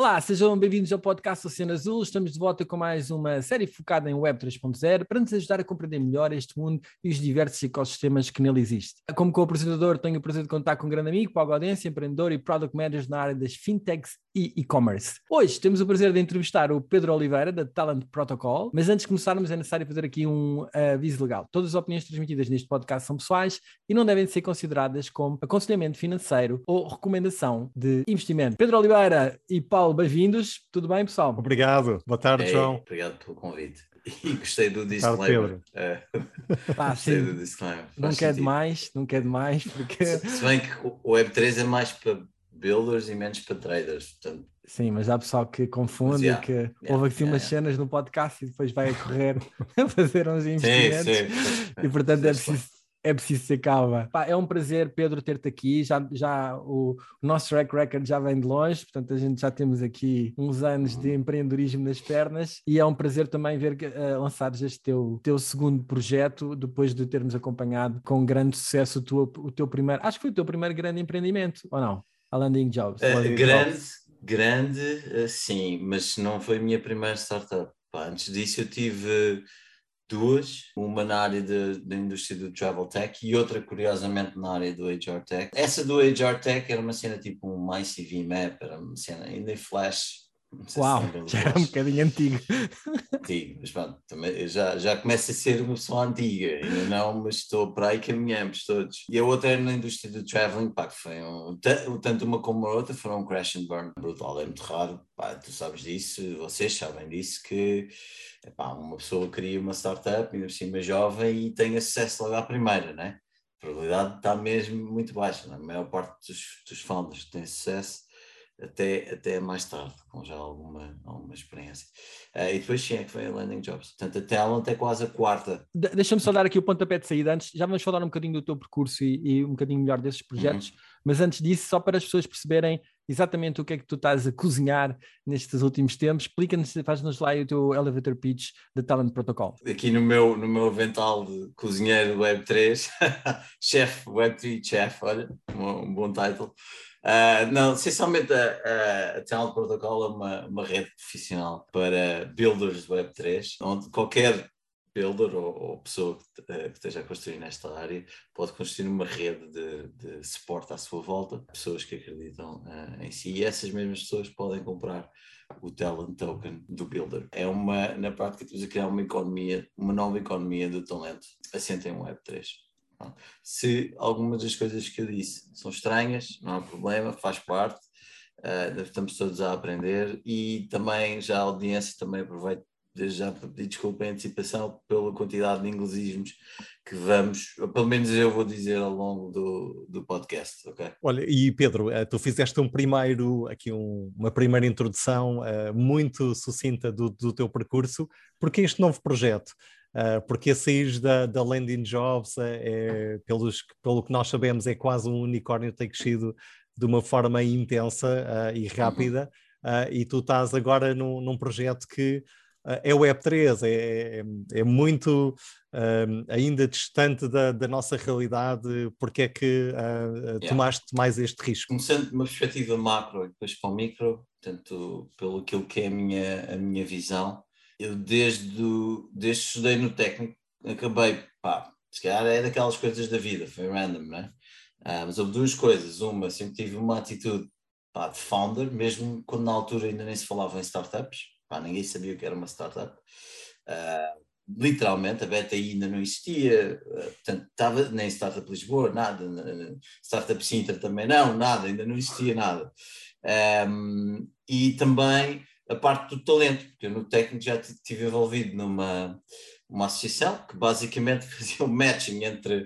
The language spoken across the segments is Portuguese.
Olá, sejam bem-vindos ao podcast Oceano Azul. Estamos de volta com mais uma série focada em Web 3.0 para nos ajudar a compreender melhor este mundo e os diversos ecossistemas que nele existem. Como co-apresentador, tenho o prazer de contar com um grande amigo, Paulo Gaudêncio, empreendedor e product manager na área das fintechs e e-commerce. Hoje temos o prazer de entrevistar o Pedro Oliveira, da Talent Protocol, mas antes de começarmos é necessário fazer aqui um aviso legal. Todas as opiniões transmitidas neste podcast são pessoais e não devem ser consideradas como aconselhamento financeiro ou recomendação de investimento. Pedro Oliveira e Paulo Paulo, bem-vindos. Tudo bem, pessoal? Obrigado. Boa tarde, Ei, João. Obrigado pelo convite. E gostei do disclaimer. É. Pá, gostei sim. do disclaimer. não quer demais, não quer demais, porque. Se bem que o Web3 é mais para builders e menos para traders. Portanto... Sim, mas há pessoal que confunde yeah, que yeah, houve aqui yeah, umas cenas no podcast e depois vai a correr a fazer uns investimentos. Sim, sim. E portanto é preciso é preciso ser calma. Pá, é um prazer, Pedro, ter-te aqui. Já, já o, o, nosso track record já vem de longe, portanto, a gente já temos aqui uns anos de empreendedorismo nas pernas e é um prazer também ver uh, lançares este teu, teu segundo projeto, depois de termos acompanhado com grande sucesso o, teu, o teu primeiro, acho que foi o teu primeiro grande empreendimento, ou não? A Landing Jobs. Uh, grande, Jobs. grande, uh, sim, mas não foi a minha primeira startup. Pá, antes disso eu tive duas, uma na área da indústria do travel tech e outra, curiosamente, na área do HR tech. Essa do HR tech era uma cena tipo um ICV map, era uma cena ainda em flash. Uau, já era um bocadinho antigo. Antigo, mas pronto, também, já, já começa a ser uma pessoa antiga, ainda não, mas estou para aí caminhamos todos. E a outra era na indústria do traveling, pá, que foi um, tanto uma como a outra foram um crash and burn brutal, é muito raro, pá, tu sabes disso, vocês sabem disso, que uma pessoa cria uma startup, ainda por cima jovem, e tem acesso logo à primeira, né? A probabilidade está mesmo muito baixa, né? a maior parte dos, dos founders têm sucesso até, até mais tarde, com já alguma, alguma experiência. Uh, e depois sim é que vem a Landing Jobs. Portanto, a Talent é quase a quarta. De Deixa-me só dar aqui o pontapé de saída antes. Já vamos falar um bocadinho do teu percurso e, e um bocadinho melhor desses projetos, uhum. Mas antes disso, só para as pessoas perceberem exatamente o que é que tu estás a cozinhar nestes últimos tempos. Explica-nos, faz-nos lá o teu elevator pitch da Talent Protocol. Aqui no meu, no meu avental de cozinheiro Web3, chef, Web3 chef, olha, um, um bom title. Uh, não, essencialmente a, a, Talent Protocol é uma, uma rede profissional para builders Web3, onde qualquer builder ou, ou pessoa que, uh, que, esteja a construir nesta área pode construir uma rede de, de suporte à sua volta, pessoas que acreditam uh, em si, e essas mesmas pessoas podem comprar o talent token do builder. É uma, na prática, estamos a criar uma economia, uma nova economia do talento assente em Web3. Se algumas das coisas que eu disse são estranhas, não há problema, faz parte, uh, estamos todos a aprender e também já a audiência também aproveito desde já pedir desculpa em antecipação pela quantidade de inglesismos que vamos, pelo menos eu vou dizer ao longo do, do podcast, ok? Olha, e Pedro, eh, tu fizeste um primeiro, aqui um, uma primeira introdução uh, muito sucinta do, do teu percurso, porque este novo projeto? Uh, porque a sair da, da Landing Jobs, é, é, pelos, pelo que nós sabemos, é quase um unicórnio, tem crescido de uma forma intensa e rápida, uh, e tu estás agora num, num projeto que é Web3, é, é, é muito ainda distante da, da, nossa realidade, porque é que yeah. tomaste mais este risco? Começando de uma perspectiva macro e depois para o micro, portanto, pelo aquilo que é a minha, a minha visão, eu desde, desde estudei no técnico, acabei, pá, se calhar é daquelas coisas da vida, foi random, né? Ah, mas houve duas coisas. Uma, sempre tive uma atitude pá, de founder, mesmo quando na altura ainda nem se falava em startups, pá, ninguém sabia o que era uma startup. Ah, literalmente, a Beta ainda não existia, ah, portanto, estava nem Startup Lisboa, nada, Startup Sintra também não, nada, ainda não existia nada. Um, e também a parte do talento, porque eu no técnico já estive envolvido numa uma associação que basicamente fazia um matching entre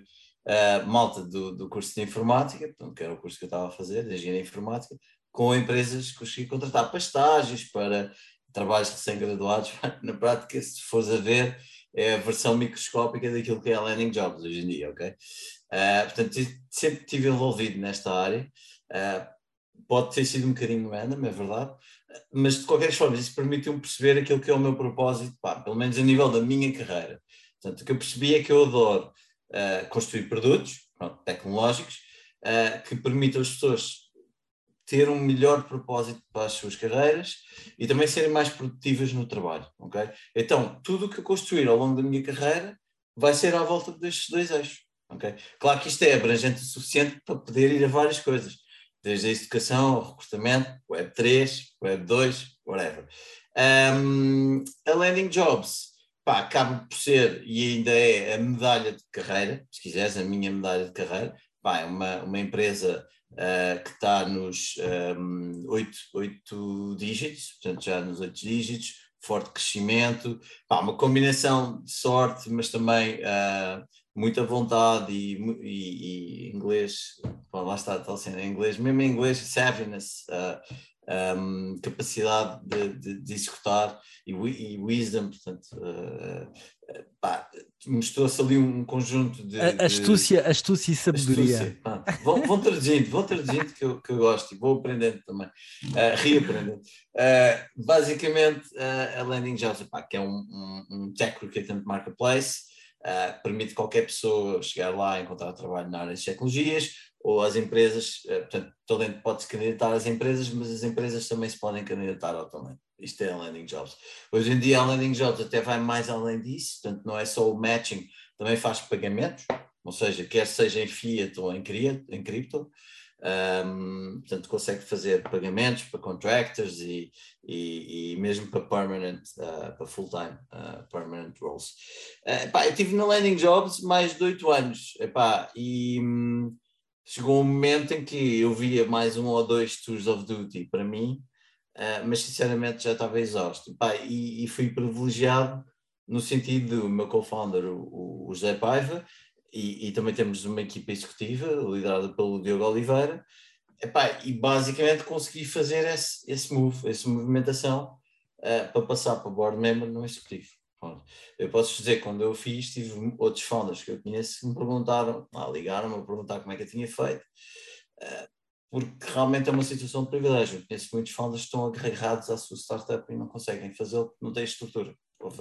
uh, malta do, do curso de informática, portanto, que era o curso que eu estava a fazer, de engenharia informática, com empresas que consegui contratar para estágios, para trabalhos recém-graduados. Na prática, se fores a ver, é a versão microscópica daquilo que é a Landing Jobs hoje em dia, ok? Uh, portanto, sempre estive envolvido nesta área. Uh, pode ter sido um bocadinho random, é verdade, mas de qualquer forma isso permitiu-me perceber aquilo que é o meu propósito, pá, pelo menos a nível da minha carreira. Portanto, o que eu percebi é que eu adoro uh, construir produtos pronto, tecnológicos que permitam às pessoas ter um melhor propósito para as suas carreiras e também serem mais produtivas no trabalho, ok? Então, tudo o que eu construir ao longo da minha carreira vai ser à volta destes dois eixos, ok? Claro que isto é abrangente o suficiente para poder ir a várias coisas, desde a educação, ao recrutamento, Web 3, Web 2, whatever. Um, a Landing Jobs, pá, acaba por ser, e ainda é a medalha de carreira, se quiseres, a minha medalha de carreira, pá, é uma, uma empresa uh, que está nos um, oito, oito dígitos, portanto já nos oito dígitos, forte crescimento, pá, uma combinação de sorte, mas também uh, muita vontade e, e, e inglês, pá, lá está, está sendo em inglês, mesmo em inglês, savviness, uh, um, capacidade de, de, de, executar e, e wisdom, portanto, uh, mostrou-se ali um conjunto de. Astúcia, de, astúcia e sabedoria. Astúcia, vão, vão traduzindo, vão traduzindo que eu, que eu gosto e vou aprendendo também, uh, reaprendendo. Uh, basicamente, uh, a Landing Jobs, pá, que é um, um, um tech recruitment marketplace. Uh, permite qualquer pessoa chegar lá e encontrar trabalho na área de tecnologias, ou as empresas, uh, portanto, o talento pode se candidatar às empresas, mas as empresas também se podem candidatar ao talento. Isto é a landing jobs. Hoje em dia a landing jobs até vai mais além disso, portanto, não é só o matching, também faz pagamentos, ou seja, quer seja em fiat ou em, em cripto, um, portanto, consegue fazer pagamentos para contractors e, e, e mesmo para permanent, uh, para full-time uh, permanent roles. Uh, epá, eu estive na Landing Jobs mais de oito anos epá, e hum, chegou um momento em que eu via mais um ou dois tours of duty para mim, mas sinceramente já estava exausto. Epá, e, e, fui privilegiado no sentido do meu co-founder, o, o José Paiva, e, e, também temos uma equipa executiva liderada pelo Diogo Oliveira, epá, e basicamente consegui fazer esse, esse move, essa movimentação uh, para passar para board member no executivo. Eu posso dizer, quando eu fiz, tive outros founders que eu conheço que me perguntaram, ah, ligaram-me a perguntar como é que eu tinha feito, uh, porque realmente é uma situação de privilégio. Eu conheço muitos founders que estão agarrados à sua startup e não conseguem fazê-lo, não têm estrutura.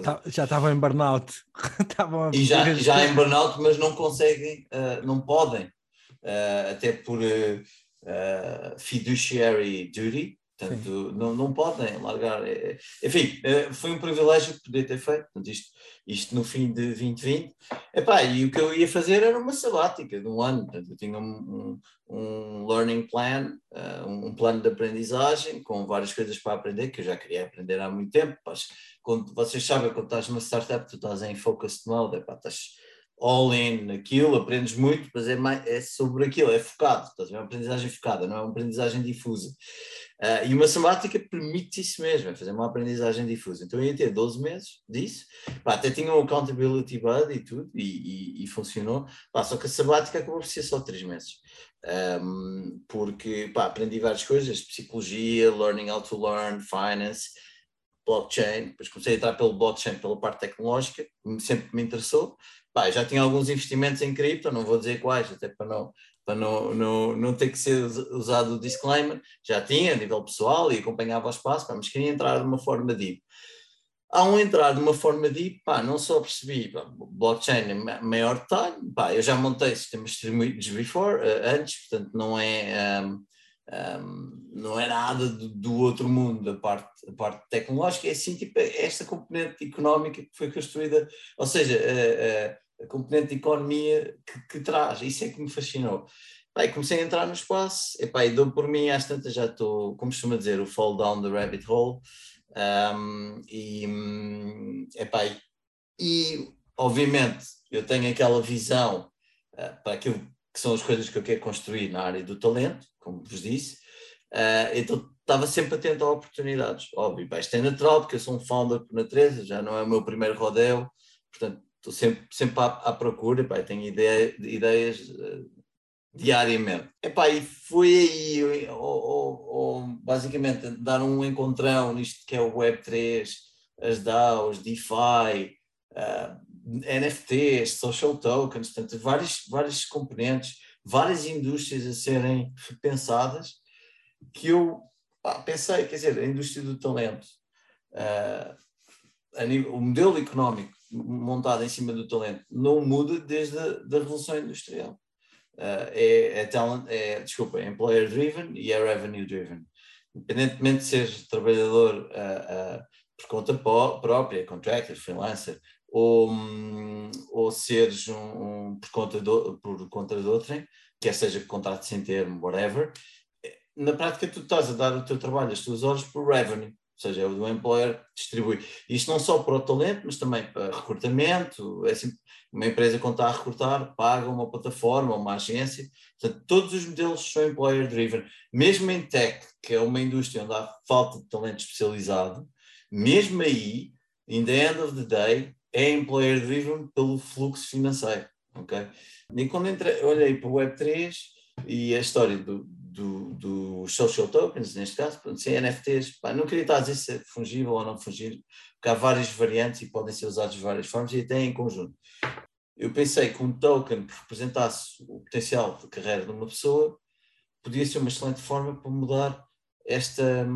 Tá, já estavam em burnout. e já, já em burnout, mas não conseguem, uh, não podem, uh, até por uh, fiduciary duty, portanto, não, não podem largar. Enfim, foi um privilégio poder ter feito portanto, isto, isto no fim de 2020. Epá, e o que eu ia fazer era uma sabática de um ano, portanto, eu tinha um, um, um learning plan, um plano de aprendizagem com várias coisas para aprender, que eu já queria aprender há muito tempo, mas quando vocês sabem, quando estás numa startup, tu estás em focused mode, epá, estás all in naquilo, aprendes muito, mas é, mais, é sobre aquilo, é focado, estás é uma aprendizagem focada, não é uma aprendizagem difusa. Uh, e uma sabática permite isso mesmo, é fazer uma aprendizagem difusa. Então eu ia ter 12 meses disso, pá, até tinha um accountability buddy e tudo, e, e, e funcionou, pá, só que a sabática acabou por ser só 3 meses. Um, porque pá, aprendi várias coisas, psicologia, learning how to learn, finance, blockchain, depois comecei a entrar pelo blockchain, pela parte tecnológica, sempre me interessou. Pá, já tinha alguns investimentos em cripto, não vou dizer quais, até para não, para não, não, não ter que ser usado o disclaimer, já tinha a nível pessoal e acompanhava o espaço, mas queria entrar de uma forma deep. Ao entrar de uma forma deep, pá, não só percebi pá, blockchain em maior detalhe, pá, eu já montei sistemas distribuídos before, uh, antes, portanto não é... Um, um, não é nada do, do, outro mundo, a parte, a parte tecnológica, é sim tipo esta componente económica que foi construída, ou seja, a, a, a componente de economia que, que, traz, isso é que me fascinou. Pai, comecei a entrar no espaço, epá, e dou por mim, às tantas já estou, como costuma dizer, o fall down the rabbit hole, um, e, epá, e obviamente eu tenho aquela visão uh, para aquilo que são as coisas que eu quero construir na área do talento, como vos disse, uh, então estava sempre atento a oportunidades, óbvio, pá, isto é natural porque eu sou um founder por natureza, já não é o meu primeiro rodeo, portanto estou sempre, sempre à, à procura, pá, tenho ideia, ideias uh, diariamente. Epá, e foi aí, ou, ou, ou, basicamente, dar um encontrão nisto que é o Web3, as DAOs, DeFi, uh, NFTs, social tokens, portanto, vários, vários componentes, várias indústrias a serem repensadas, que eu pá, pensei, quer dizer, a indústria do talento, uh, nível, o modelo económico montado em cima do talento não muda desde a da Revolução Industrial. uh, é, é, talent, é, desculpa, é employer driven e é revenue driven. Independentemente de seres trabalhador uh, por conta própria, contractor, freelancer, ou, um, ou seres um, um, por, conta do, por conta de outrem, quer seja contrato sem termo, whatever, na prática tu estás a dar o teu trabalho, as tuas horas por revenue, ou seja, é o do employer distribui. Isto não só para o talento, mas também para recrutamento, é assim, uma empresa quando está a recrutar paga uma plataforma, uma agência, portanto todos os modelos são employer driven, mesmo em tech, que é uma indústria onde há falta de talento especializado, mesmo aí, in the end of the day, é employer driven pelo fluxo financeiro, ok? E quando entrei, olhei para o Web3 e a história do, do, do social tokens, neste caso, sem NFTs, pá, não queria estar a dizer se é fungível ou não fungível, porque há várias variantes e podem ser usados de várias formas e até em conjunto. Eu pensei que um token que representasse o potencial de carreira de uma pessoa podia ser uma excelente forma para mudar esta,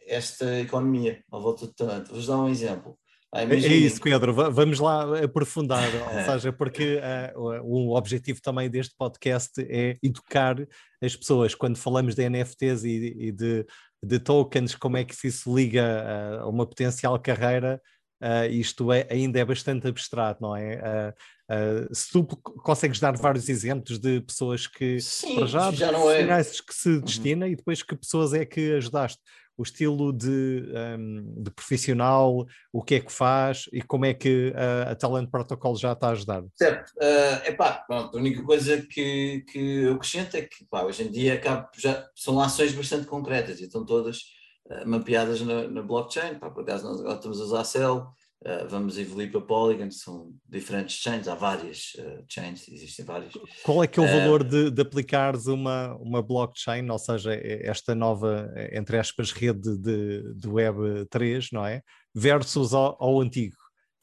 esta economia à volta do talento. Vou-vos dar um exemplo. Ah, é isso, Pedro, vamos lá aprofundar, ou seja, porque uh, o objetivo também deste podcast é educar as pessoas quando falamos de NFTs e, e de, de, tokens, como é que isso liga a uma potencial carreira, uh, isto é, ainda é bastante abstrato, não é? Uh, se tu consegues dar vários exemplos de pessoas que Sim, já, já não é. que se uhum. destina uhum. e depois que pessoas é que ajudaste o estilo de, um, de, profissional, o que é que faz e como é que a, a Talent Protocol já está a ajudar? Certo, uh, epá, pronto, a única coisa que, que eu acrescento é que pá, hoje em dia acaba, já são ações bastante concretas e estão todas uh, mapeadas na, na blockchain, pá, por acaso nós agora estamos a usar a Cell, Uh, vamos evoluir para Polygon, são diferentes chains, há várias uh, chains, existem várias. Qual é que é o uh, valor de, de aplicares uma, uma blockchain, ou seja, esta nova, entre aspas, rede de, de Web 3, não é? Versus ao, ao antigo?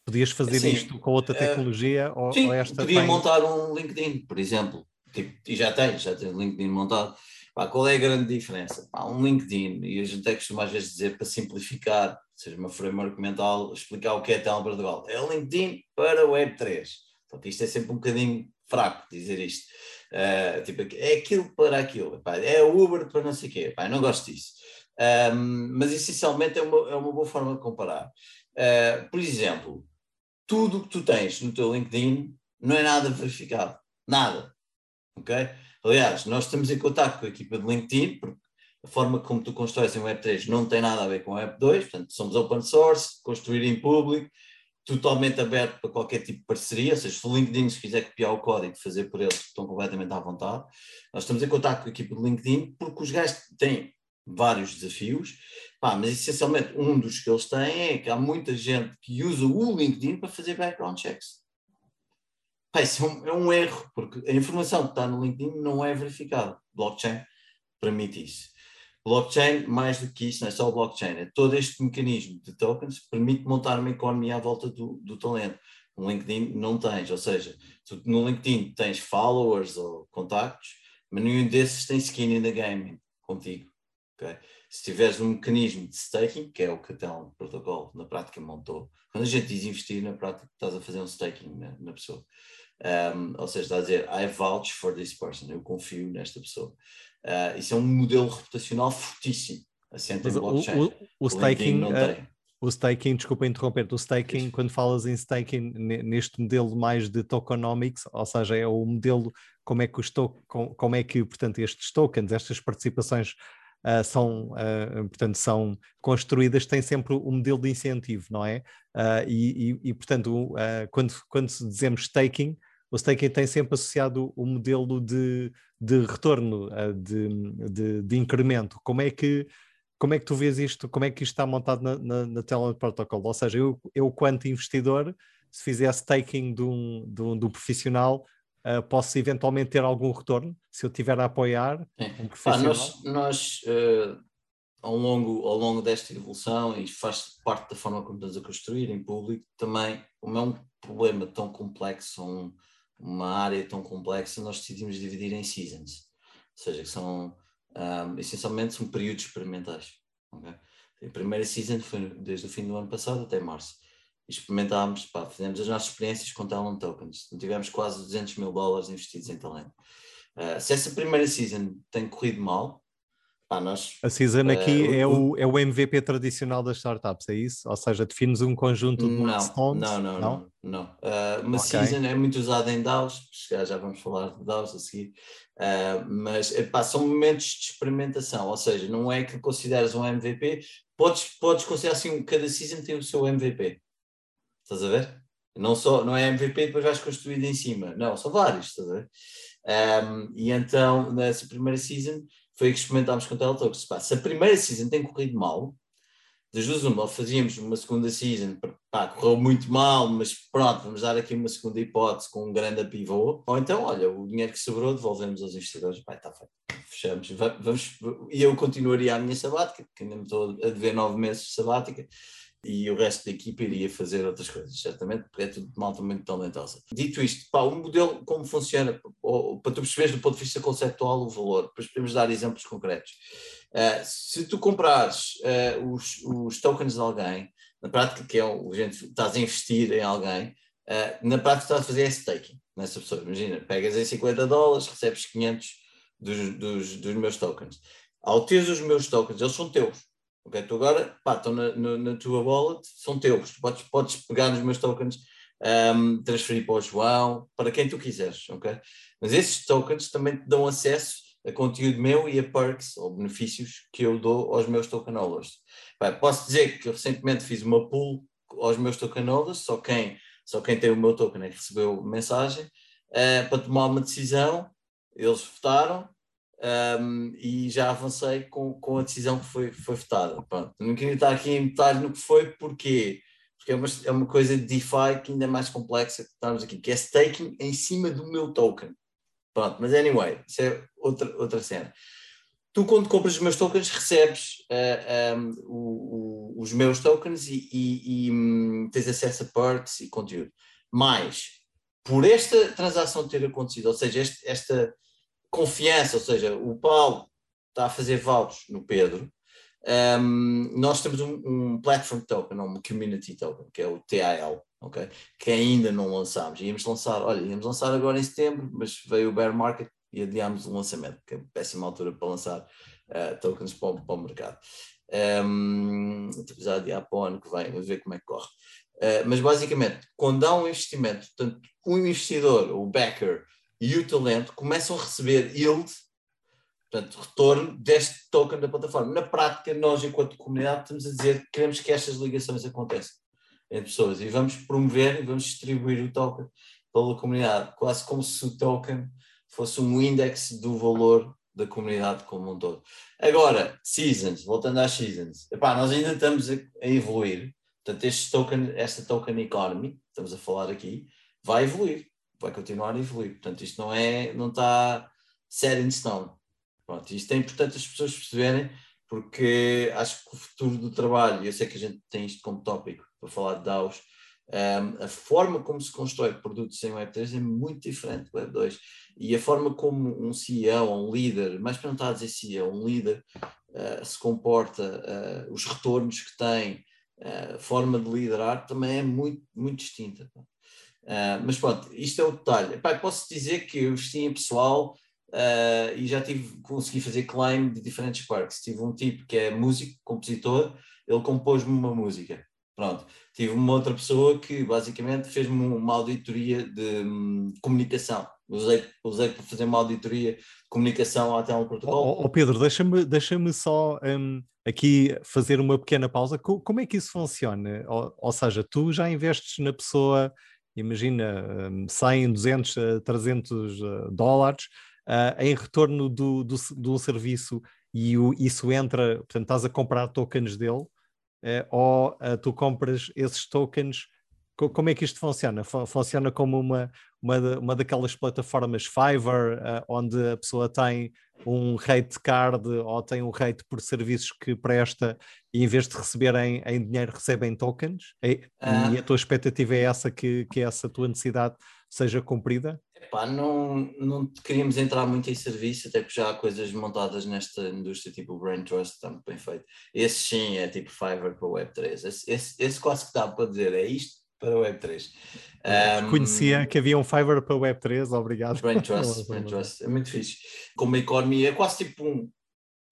Podias fazer sim, isto com outra tecnologia? ou, sim, ou esta podia tem... montar um LinkedIn, por exemplo, tipo, e já tem, já tem LinkedIn montado. Pá, qual é a grande diferença? Pá, um LinkedIn, e a gente é costuma às vezes dizer para simplificar seja uma framework mental, explicar o que é Telegram Portugal. É o LinkedIn para Web3. Portanto, isto é sempre um bocadinho fraco dizer isto. Uh, tipo, é aquilo para aquilo. Pá, é Uber para não sei o quê. Pá, não gosto disso. Um, mas essencialmente é uma, é uma boa forma de comparar. Uh, por exemplo, tudo o que tu tens no teu LinkedIn não é nada verificado. Nada. Ok? Aliás, nós estamos em contato com a equipa de LinkedIn, porque a forma como tu constróis em Web3 não tem nada a ver com Web2, portanto, somos open source, construir em público, totalmente aberto para qualquer tipo de parceria, ou seja, se o LinkedIn se quiser copiar o código, fazer por eles, estão completamente à vontade. Nós estamos em contato com a equipe do LinkedIn porque os gajos têm vários desafios, pá, mas essencialmente um dos que eles têm é que há muita gente que usa o LinkedIn para fazer background checks. Pá, isso é um, é um erro, porque a informação que está no LinkedIn não é verificada. Blockchain permite isso. Blockchain, mais do que isso, não é só blockchain, é todo este mecanismo de tokens permite montar uma economia à volta do, do talento. No LinkedIn não tens, ou seja, tu no LinkedIn tens followers ou contactos, mas nenhum desses tem skin in the game contigo. Okay? Se tiveres um mecanismo de staking, que é o que até um protocolo na prática montou, quando a gente diz investir, na prática estás a fazer um staking na, na pessoa. Um, ou seja, estás a dizer, I vouch for this person, eu confio nesta pessoa. Uh, isso é um modelo reputacional fortíssimo, assente em blockchain. O, o, o staking, uh, o staking, desculpa interromper, o staking, quando falas em staking neste modelo mais de tokenomics, ou seja, é o modelo como é que os to como é que, portanto, estes tokens, estas participações uh, são, uh, portanto, são construídas, têm sempre um modelo de incentivo, não é? Uh, e, e, e, portanto, quando, quando dizemos staking, o staking tem sempre associado o modelo de, de retorno, eh, de, de, de, incremento. Como é que como é que tu vês isto? Como é que isto está montado na, na, na tela de protocolo? Ou seja, eu, eu quanto investidor, se fizer staking de um, de um, de um profissional, uh, posso eventualmente ter algum retorno se eu estiver a apoiar um profissional? Ah, nós, nós uh, ao, longo, ao longo desta evolução, e faz parte da forma como estamos a construir em público, também, como é um problema tão complexo, um, uma área tão complexa, nós decidimos dividir em seasons, ou seja, que são um, essencialmente são períodos experimentais. Okay? A primeira season foi desde o fim do ano passado até março. experimentámos, pá, fizemos as nossas experiências com talent tokens. Tivemos quase 200 mil dólares investidos em talento. Uh, se essa primeira season tem corrido mal, pá, nós. A season aqui é, o, é o MVP tradicional das startups, é isso? Ou seja, defines um conjunto de milestones? Não, não, não. não. Uh, uma season é muito usada em DAOs, já, já vamos falar de DAOs a seguir, mas epá, são momentos de experimentação, ou seja, não é que consideres um MVP, podes, podes considerar assim, cada season tem o seu MVP. Estás a ver? Não, só, não é MVP depois vais construído em cima. Não, são vários, estás a ver? Um, e então, nessa primeira season, foi que experimentámos com o Teletalks. Se a primeira season tem corrido mal, das duas uma, fazíamos uma segunda season, pá, correu muito mal, mas pronto, vamos dar aqui uma segunda hipótese com um grande pivô. Ou então, olha, o dinheiro que sobrou devolvemos aos investidores, pá, está feito, fechamos. Vamos, e eu continuaria a minha sabática, que ainda me estou a dever nove meses de sabática, e o resto da equipa iria fazer outras coisas, certamente, porque é tudo malta muito talentosa. Dito isto, pá, o modelo, como funciona, para tu perceberes do ponto de vista conceptual o valor, depois podemos dar exemplos concretos. Uh, se tu comprares uh, os, os, tokens de alguém, na prática, que é o gente, estás a investir em alguém, uh, na prática estás a fazer é staking nessa pessoa. Imagina, pegas em 50 dólares, recebes 500 dos, dos, dos meus tokens. Ao teres os meus tokens, eles são teus Ok, tu agora, pá, estão na, na, na, tua wallet, são teus. Tu podes, podes pegar nos meus tokens, um, transferir para o João, para quem tu quiseres, ok? Mas esses tokens também te dão acesso a conteúdo meu e a perks ou benefícios que eu dou aos meus token holders. posso dizer que eu recentemente fiz uma pool aos meus token holders, só quem, só quem tem o meu token é que recebeu mensagem, uh, para tomar uma decisão, eles votaram, um, e já avancei com, com a decisão que foi, foi votada. Pronto. Não queria estar aqui em detalhe no que foi, porquê? Porque é uma, é uma coisa de DeFi que ainda é mais complexa que estamos aqui, que é staking em cima do meu token. Pronto, mas anyway, isso é outra, outra cena. Tu, quando compras os meus tokens, recebes uh, um, o, o, os meus tokens e, e, e um, tens acesso a perks e conteúdo. Mas, por esta transação ter acontecido, ou seja, este, esta confiança, ou seja, o Paulo está a fazer votos no Pedro. Um, nós temos um, um, platform token, um community token, que é o TAL, ok? Que ainda não lançámos. Íamos lançar, olha, íamos lançar agora em setembro, mas veio o bear market e adiámos o lançamento, que é péssima altura para lançar uh, tokens para o, para o mercado. Um, estamos a adiar para o ano que vem, vamos ver como é que corre. Uh, mas basicamente, quando há um investimento, portanto, um investidor, o backer, e o talento começam a receber yield, portanto, retorno deste token da plataforma. Na prática, nós, enquanto comunidade, estamos a dizer que queremos que estas ligações aconteçam entre pessoas e vamos promover e vamos distribuir o token pela comunidade, quase como se o token fosse um índice do valor da comunidade como um todo. Agora, seasons, voltando às seasons, epá, nós ainda estamos a, a evoluir, portanto, este token, esta token economy, estamos a falar aqui, vai evoluir vai continuar a evoluir. Portanto, isto não é, não está set in stone. Pronto, isto é importante as pessoas perceberem, porque acho que o futuro do trabalho, eu sei que a gente tem isto como tópico para falar de DAOs, um, a forma como se constrói produtos em Web3 é muito diferente do Web2. E a forma como um CEO, um líder, mais para não estar a dizer CEO, um líder uh, se comporta, uh, os retornos que tem, uh, a forma de liderar também é muito, muito distinta. Uh, mas pronto, isto é o detalhe. Epá, posso dizer que eu investi em pessoal uh, e já tive, consegui fazer claim de diferentes parques. Tive um tipo que é músico, compositor, ele compôs-me uma música. Pronto. Tive uma outra pessoa que basicamente fez-me uma auditoria de um, comunicação. Usei, usei para fazer uma auditoria de comunicação até um protocolo. Oh, oh Pedro, deixa-me deixa só um, aqui fazer uma pequena pausa. Como é que isso funciona? Ou, ou seja, tu já investes na pessoa imagina, 100, 200, 300 dólares uh, em retorno do, do, um serviço e o, isso entra, portanto, estás a comprar tokens dele, uh, ou uh, tu compras esses tokens. como é que isto funciona? Funciona como uma, uma, uma daquelas plataformas Fiverr, onde a pessoa tem um rate card ou tem um rate por serviços que presta e em vez de receberem em dinheiro recebem tokens? E, ah. e a tua expectativa é essa que, que essa tua necessidade seja cumprida? Epá, não, não queríamos entrar muito em serviço, até que já há coisas montadas nesta indústria, tipo o Brain Trust, está muito bem feito. Esse sim é tipo Fiverr para o Web3. Esse, esse, esse quase que dá para dizer, é isto para o Web3. Um, Conhecia que havia um Fiverr para o Web3, obrigado. Brain Trust, Brain Trust, é muito fixe. Como uma economia, é quase tipo um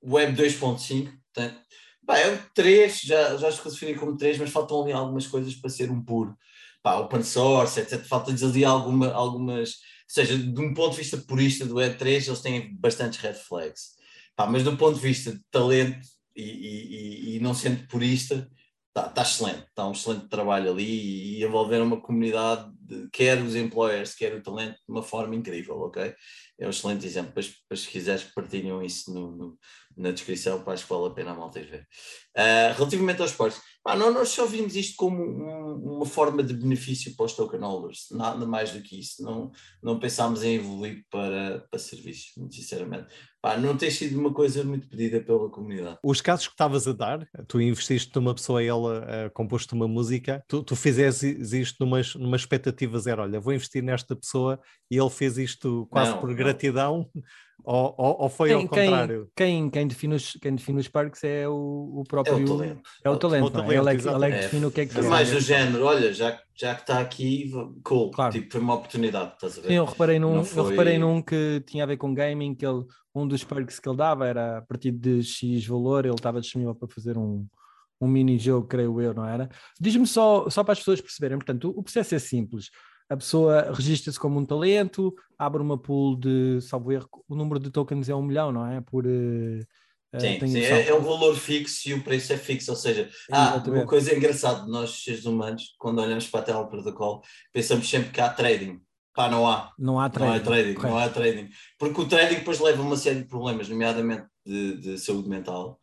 Web 2.5, portanto, pá, é um 3, já, já se classifica como 3, mas faltam ali algumas coisas para ser um puro. Pá, open source, etc. Falta-lhes ali alguma, algumas, ou seja, de um ponto de vista purista do Web 3, eles têm bastantes red flags. Pá, mas do ponto de vista de talento e, e, e não sendo purista, está tá excelente, está um excelente trabalho ali e envolver uma comunidade, de, quer os employers, quer o talento, de uma forma incrível, ok? É um excelente exemplo, depois, se quiseres partilham isso no, no, na descrição, para acho que vale a pena a malta ver. Uh, relativamente aos esportes, ah, não, nós só vimos isto como um, uma forma de benefício para os token holders, nada mais do que isso. Não, não pensámos em evoluir para, para serviços, muito sinceramente. Pá, não tem sido uma coisa muito pedida pela comunidade. Os casos que estavas a dar, tu investiste numa pessoa e ela uh, compôs-te uma música, tu, tu fizes isto numa, numa expectativa zero, olha, vou investir nesta pessoa e ele fez isto quase não, por não. gratidão, ou, ou, ou, foi quem, ao contrário? Quem, quem, define os, quem define os parques é o, o próprio... É o talento. É o talento, o ele, é, ele é que define o que é que é. mais do género, olha, já, já que está aqui, cool, claro. tipo, foi uma oportunidade, estás a ver? Sim, eu reparei num, foi... eu reparei num que tinha a ver com gaming, que ele um dos perks que ele dava era a partir de X valor, ele estava disponível para fazer um, um mini-jogo, creio eu, não era? Diz-me só, só para as pessoas perceberem, portanto, o, processo é simples. A pessoa registra-se como um talento, abre uma pool de, salvo erro, o número de tokens é um milhão, não é? Por, uh, Sim, sim é, é, um valor fixo e o preço é fixo, ou seja, ah, uma coisa engraçada, nós seres humanos, quando olhamos para a tela do protocolo, pensamos sempre que há trading, Pá, não há. Não há trading. Não há trading, não há trading. Porque o trading depois leva a uma série de problemas, nomeadamente de, de saúde mental.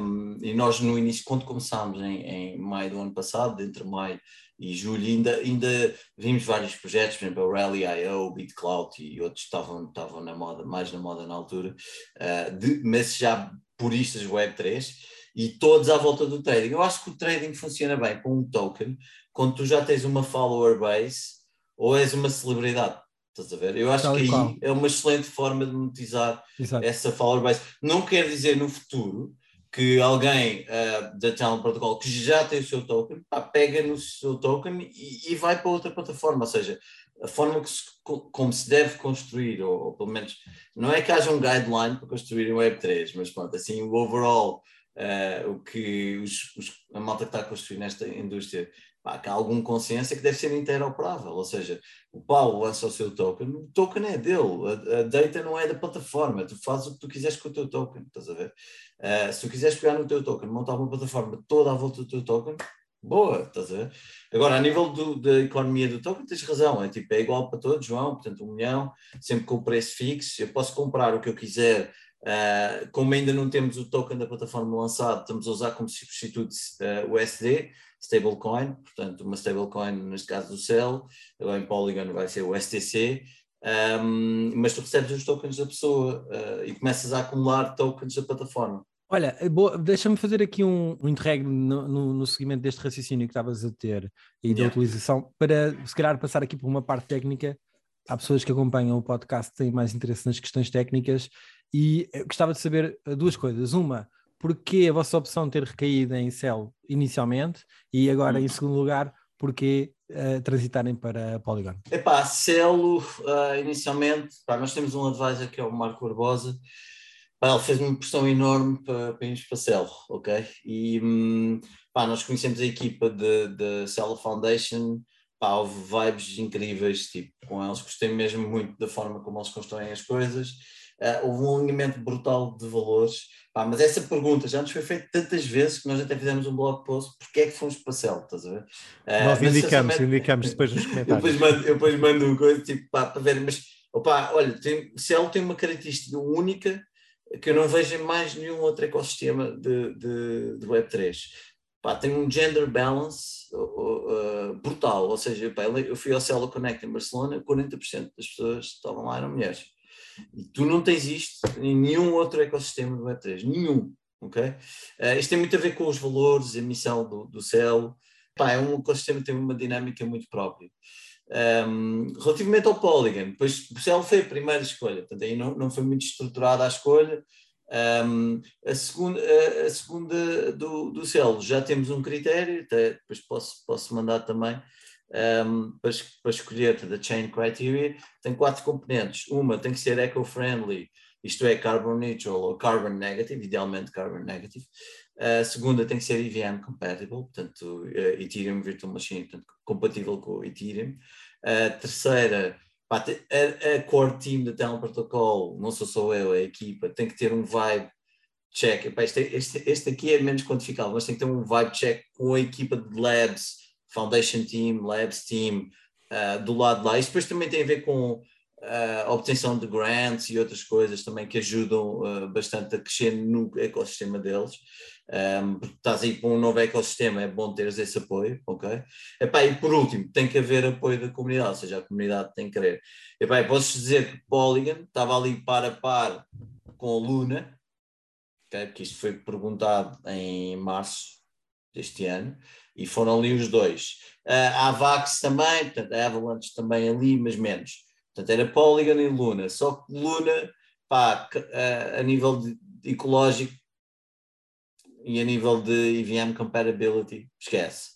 Um, e nós no início, quando começámos em, em, maio do ano passado, entre maio e julho, ainda, ainda vimos vários projetos, por exemplo, a Rally.io, BitCloud e outros estavam, estavam na moda, mais na moda na altura, uh, de, mas já puristas Web3 e todos à volta do trading. Eu acho que o trading funciona bem com um token, quando tu já tens uma follower base ou és uma celebridade. Estás a ver? Eu acho Tal que aí qual. é uma excelente forma de monetizar Exato. essa follower base. Não quer dizer no futuro que alguém uh, da Channel Protocol que já tem o seu token, pá, pega no seu token e, e, vai para outra plataforma. Ou seja, a forma se, como se deve construir, ou, ou, pelo menos, não é que haja um guideline para construir um Web3, mas pronto, assim, o overall, uh, o que os, os, a malta que está a construir nesta indústria pá, que há algum consenso é que deve ser interoperável, ou seja, o Paulo lança o seu token, o token é dele, a, a, data não é da plataforma, tu fazes o que tu quiseres com o teu token, estás a ver? Uh, se tu quiseres pegar no teu token, montar uma plataforma toda à volta do teu token, boa, estás a ver? Agora, a nível do, da economia do token, tens razão, é tipo, é igual para todos, João, portanto, um milhão, sempre com o preço fixo, eu posso comprar o que eu quiser, Uh, como ainda não temos o token da plataforma lançado, estamos a usar como substituto uh, o USD, stablecoin, portanto, uma stablecoin, neste caso do Cell, agora em Polygon vai ser o STC, um, mas tu recebes os tokens da pessoa uh, e começas a acumular tokens da plataforma. Olha, deixa-me fazer aqui um, um interregno no, no, no, seguimento deste raciocínio que estavas a ter e yeah. da utilização, para se calhar passar aqui por uma parte técnica. Há pessoas que acompanham o podcast que têm mais interesse nas questões técnicas e gostava de saber duas coisas. Uma, porquê a vossa opção ter recaído em Cell inicialmente e agora em hum. segundo lugar porquê uh, transitarem para Polygon? Epá, Celo uh, inicialmente, pá, nós temos um advisor que é o Marco Barbosa, pá, ele fez uma pressão enorme para, para irmos para Celo, ok? E um, pá, nós conhecemos a equipa de Celo Foundation, pá, houve vibes incríveis, tipo, com eles gostei mesmo muito da forma como eles constroem as coisas, uh, houve um alinhamento brutal de valores, Pá, mas essa pergunta já nos foi feita tantas vezes que nós até fizemos um blog post porque é que fomos para Cel, estás a ver? Uh, nós indicamos, indicamos depois nos comentários. eu depois mando, eu depois mando uma coisa tipo pá, para ver, mas opa, olha, tem, Cel tem uma característica única que eu não vejo em mais nenhum outro ecossistema de, de, de Web3. Pá, tem um gender balance uh, brutal, ou seja, pá, eu fui ao Celo Connect em Barcelona, 40% das pessoas que estavam lá eram mulheres. E tu não tens isto em nenhum outro ecossistema do Web3, nenhum. ok? Uh, isto tem muito a ver com os valores, a missão do, do céu. Pá, é um ecossistema que tem uma dinâmica muito própria. Um, relativamente ao Polygon, o Cell foi a primeira escolha, portanto aí não, não foi muito estruturada a escolha. Um, a segunda, a, segunda do, do Cell já temos um critério, até depois posso, posso mandar também um, para, para escolher da Chain Criteria. Tem quatro componentes. Uma tem que ser eco-friendly, isto é, carbon neutral ou carbon negative, idealmente carbon negative. A segunda tem que ser EVM compatible, portanto, uh, Ethereum Virtual Machine, portanto, compatível com o Ethereum. A terceira, pá, a, a, core team da Talent Protocol, não sou só eu, é a equipa, tem que ter um vibe check. Pá, este, este, este aqui é menos quantificável, mas tem que ter um vibe check com a equipa de labs, Foundation Team, Labs Team, uh, do lado lá. Isto depois também tem a ver com a obtenção de grants e outras coisas também que ajudam uh, bastante a crescer no ecossistema deles. Um, estás aí para um novo ecossistema, é bom teres esse apoio, ok? Epá, e por último, tem que haver apoio da comunidade, ou seja, a comunidade tem que querer. Epá, posso dizer que Polygon estava ali par a par com Luna, okay? porque isto foi perguntado em março deste ano, e foram ali os dois. Uh, a Avax também, portanto, a Avalanche também ali, mas menos. Portanto, era Polygon e Luna. Só que Luna, pá, a, a nível de, de ecológico e a nível de EVM compatibility, esquece.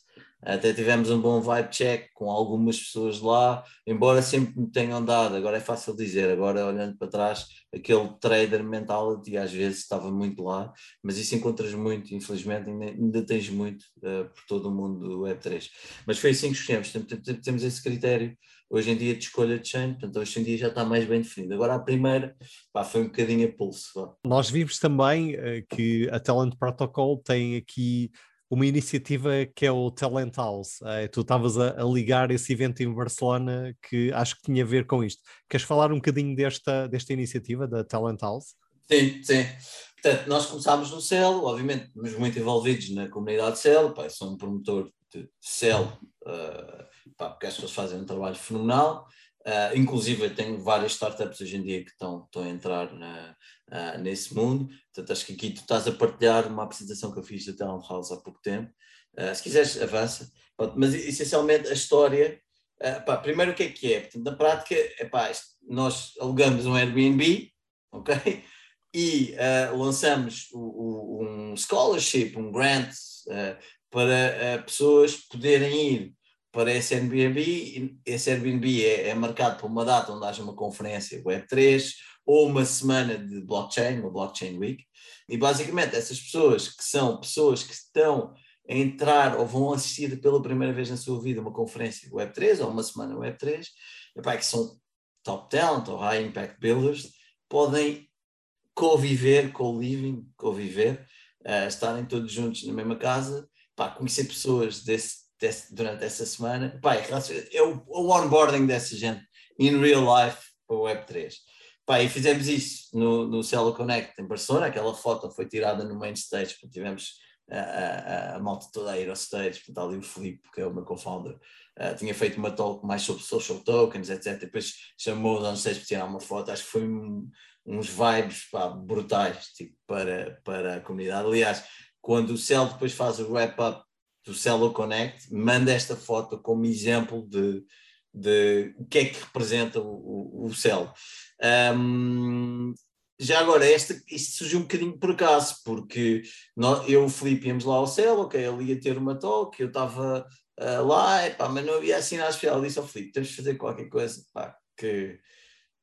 Até tivemos um bom vibe check com algumas pessoas lá, embora sempre me tenham dado, agora é fácil dizer, agora olhando para trás, aquele trader mentality às vezes estava muito lá, mas isso encontras muito, infelizmente, ainda, ainda tens muito uh, por todo o mundo do Web3. Mas foi assim que escolhemos, temos esse critério hoje em dia de escolha de chain, portanto hoje em dia já está mais bem definido. Agora a primeira pá, foi um bocadinho a pulso. Nós vimos também uh, que a Talent Protocol tem aqui uma iniciativa que é o Talent House. Uh, tu estavas a, a, ligar esse evento em Barcelona que acho que tinha a ver com isto. Queres falar um bocadinho desta, desta iniciativa da Talent House? Sim, sim. Portanto, nós começámos no CEL, obviamente, mas muito envolvidos na comunidade CEL, sou um promotor de CEL, uh, pá, porque que eles fazem um trabalho fenomenal. Uh, inclusive, tenho várias startups hoje em dia que estão, a entrar na, uh, nesse mundo. Portanto, acho que aqui tu estás a partilhar uma apresentação que eu fiz da Talent House há pouco tempo. Uh, se quiseres, avança. Mas, essencialmente, a história. Pá, primeiro, o que é que é? Portanto, na prática, epá, nós alugamos um Airbnb, ok? E lançamos o, o, um scholarship, um grant, para pessoas poderem ir para esse Airbnb, esse Airbnb é, é, marcado por uma data onde haja uma conferência Web3 ou uma semana de blockchain, uma blockchain week, e basicamente essas pessoas que são pessoas que estão a entrar ou vão assistir pela primeira vez na sua vida uma conferência Web3 ou uma semana Web3, epá, que são top talent ou high impact builders, podem conviver, co-living, conviver, uh, estarem todos juntos na mesma casa, pá, conhecer pessoas desse desse, durante essa semana. Pai, é o, o onboarding dessa gente in real life para o Web3. Pai, e fizemos isso no, no Cello Connect em Barcelona, aquela foto foi tirada no main stage, tivemos a, a, a malta toda a ir ao stage, portanto ali o Filipe, que é o meu co-founder, uh, tinha feito uma talk mais sobre social tokens, etc. Depois chamou-os ao para tirar uma foto, acho que foi um, uns vibes pá, brutais tipo, para, para a comunidade. Aliás, quando o Cell depois faz o wrap-up do Cello Connect, manda esta foto como exemplo de, de o que é que representa o, o, o Cell. Um, já agora, esta, isto surgiu um bocadinho por acaso, porque nós, eu e o Felipe íamos lá ao Cell, ok, ele ia ter uma talk, eu estava uh, lá, epá, mas não havia assinado especial, disse ao Felipe, temos de fazer qualquer coisa pá, que,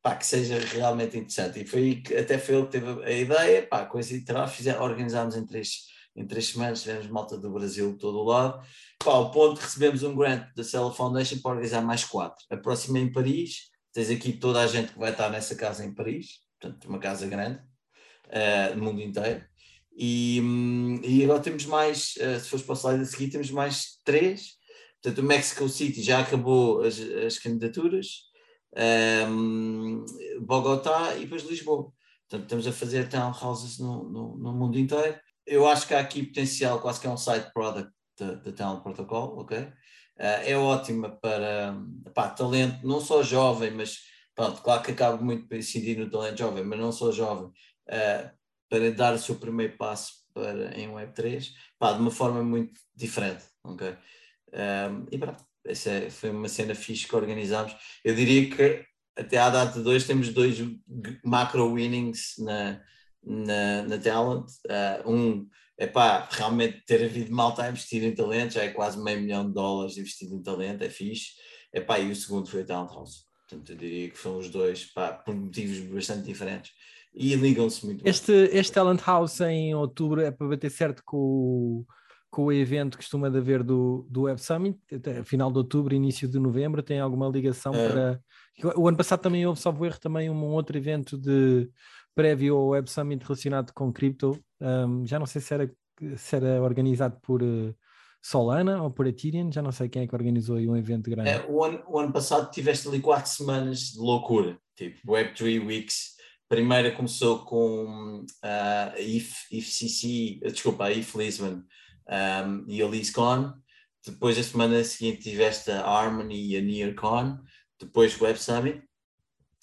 pá, que seja realmente interessante. E foi até foi ele que teve a ideia, pá, coisa e terá, organizámos em três em três semanas tivemos malta do Brasil todo o lado. Pá, ao ponto que recebemos um grant da Cella Foundation para organizar mais quatro. A próxima em Paris, tens aqui toda a gente que vai estar nessa casa em Paris, portanto, uma casa grande, uh, no mundo inteiro. E, um, e agora temos mais, uh, se fores para o slide a seguir, temos mais três. Portanto, o Mexico City já acabou as, as candidaturas, um, Bogotá e depois Lisboa. Portanto, estamos a fazer townhouses no, no, no mundo inteiro eu acho que há aqui potencial, quase que é um side product da Talent Protocol, ok? Uh, é ótima para pá, talento, não só jovem, mas pronto, claro que acaba muito por incidir no talento jovem, mas não só jovem, uh, para dar o seu primeiro passo para, em Web3, pá, de uma forma muito diferente, ok? Um, e pronto, essa é, foi uma cena fixe que organizámos. Eu diria que até à data de hoje temos dois macro winnings na, na, na Talent. Uh, um é pá, realmente ter havido malta a investir em talento, já é quase meio milhão de dólares investido em talento, é fixe. É pá, e o segundo foi o Talent House. Portanto, eu diria que foram os dois, pá, por motivos bastante diferentes. E ligam-se muito este, bem. Este Talent House em outubro é para bater certo com o, com o evento que costuma haver do, do Web Summit, até final de outubro, início de novembro, tem alguma ligação é. para. O ano passado também houve, salvo erro, também um outro evento de prévio ao Web Summit relacionado com cripto. Um, já não sei se era, se era organizado por uh, Solana ou por Ethereum, já não sei quem é que organizou aí um evento grande. É, o, ano, o ano passado tiveste ali quatro semanas de loucura, tipo Web3 Weeks. Primeira começou com uh, a IF, IFCC, desculpa, a IF Lisbon um, e a LeaseCon. Depois, a semana seguinte, tiveste a Harmony e a NearCon. Depois, Web Summit.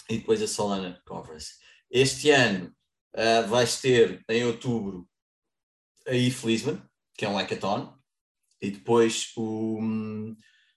E depois a Solana Conference. Este ano uh, vais ter, em outubro, a Lisbon, que é um hackathon. E depois o,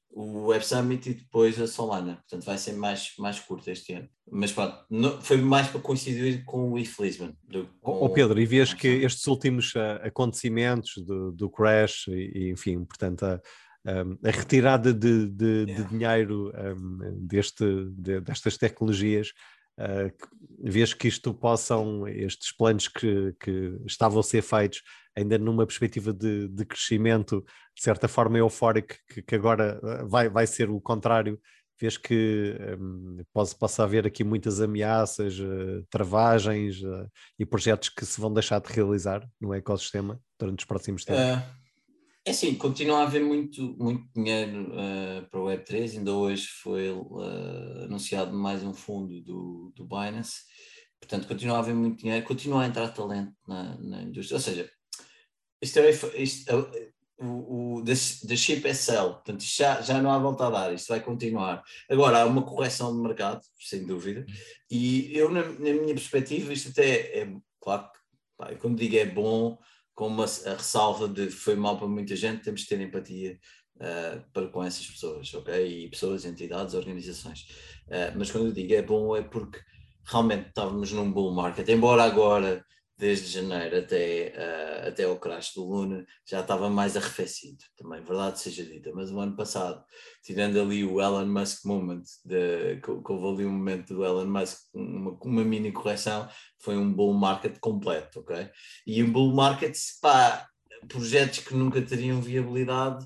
o Web Summit e depois a Solana. Portanto, vai ser mais, mais curto este ano. Mas pronto, não, foi mais para coincidir com o IF Lisbon. Oh, Pedro, e vês que estes últimos uh, acontecimentos do, do crash, e, enfim, portanto, a, um, a retirada de, de, yeah. de dinheiro um, deste, de, destas tecnologias, uh, vês que isto possam, estes planos que, que estavam a ser feitos ainda numa perspectiva de, de crescimento, de certa forma eufórico, que, que agora eh, vai, vai ser o contrário, vês que um, possa, possa haver aqui muitas ameaças, uh, travagens uh, e projetos que se vão deixar de realizar no ecossistema durante os próximos tempos? Uh, é sim, continua a haver muito, muito dinheiro para o Web3, ainda hoje foi anunciado mais um fundo do, do Binance, portanto continua a haver muito dinheiro, continua a entrar talento na, na indústria, ou seja, isto é, isto, é, o, o, the, ship é sell, portanto isto já, já não há volta a dar, isto vai continuar. Agora há uma correção de mercado, sem dúvida, e eu, na, na minha perspectiva, isto até é, claro que, pá, quando digo é bom, com uma a ressalva de foi mal para muita gente, temos que ter empatia uh, para com essas pessoas, ok? E pessoas, entidades, organizações. Uh, mas quando eu digo é bom, é porque realmente estávamos num bull market, embora agora desde janeiro até, uh, até o crash do Luna, já estava mais arrefecido, também, verdade seja dita, mas o ano passado, tirando ali o Elon Musk moment, de, que, que houve ali um momento do Elon Musk, uma, uma mini correção, foi um bull market completo, ok? E um bull market, pá, projetos que nunca teriam viabilidade,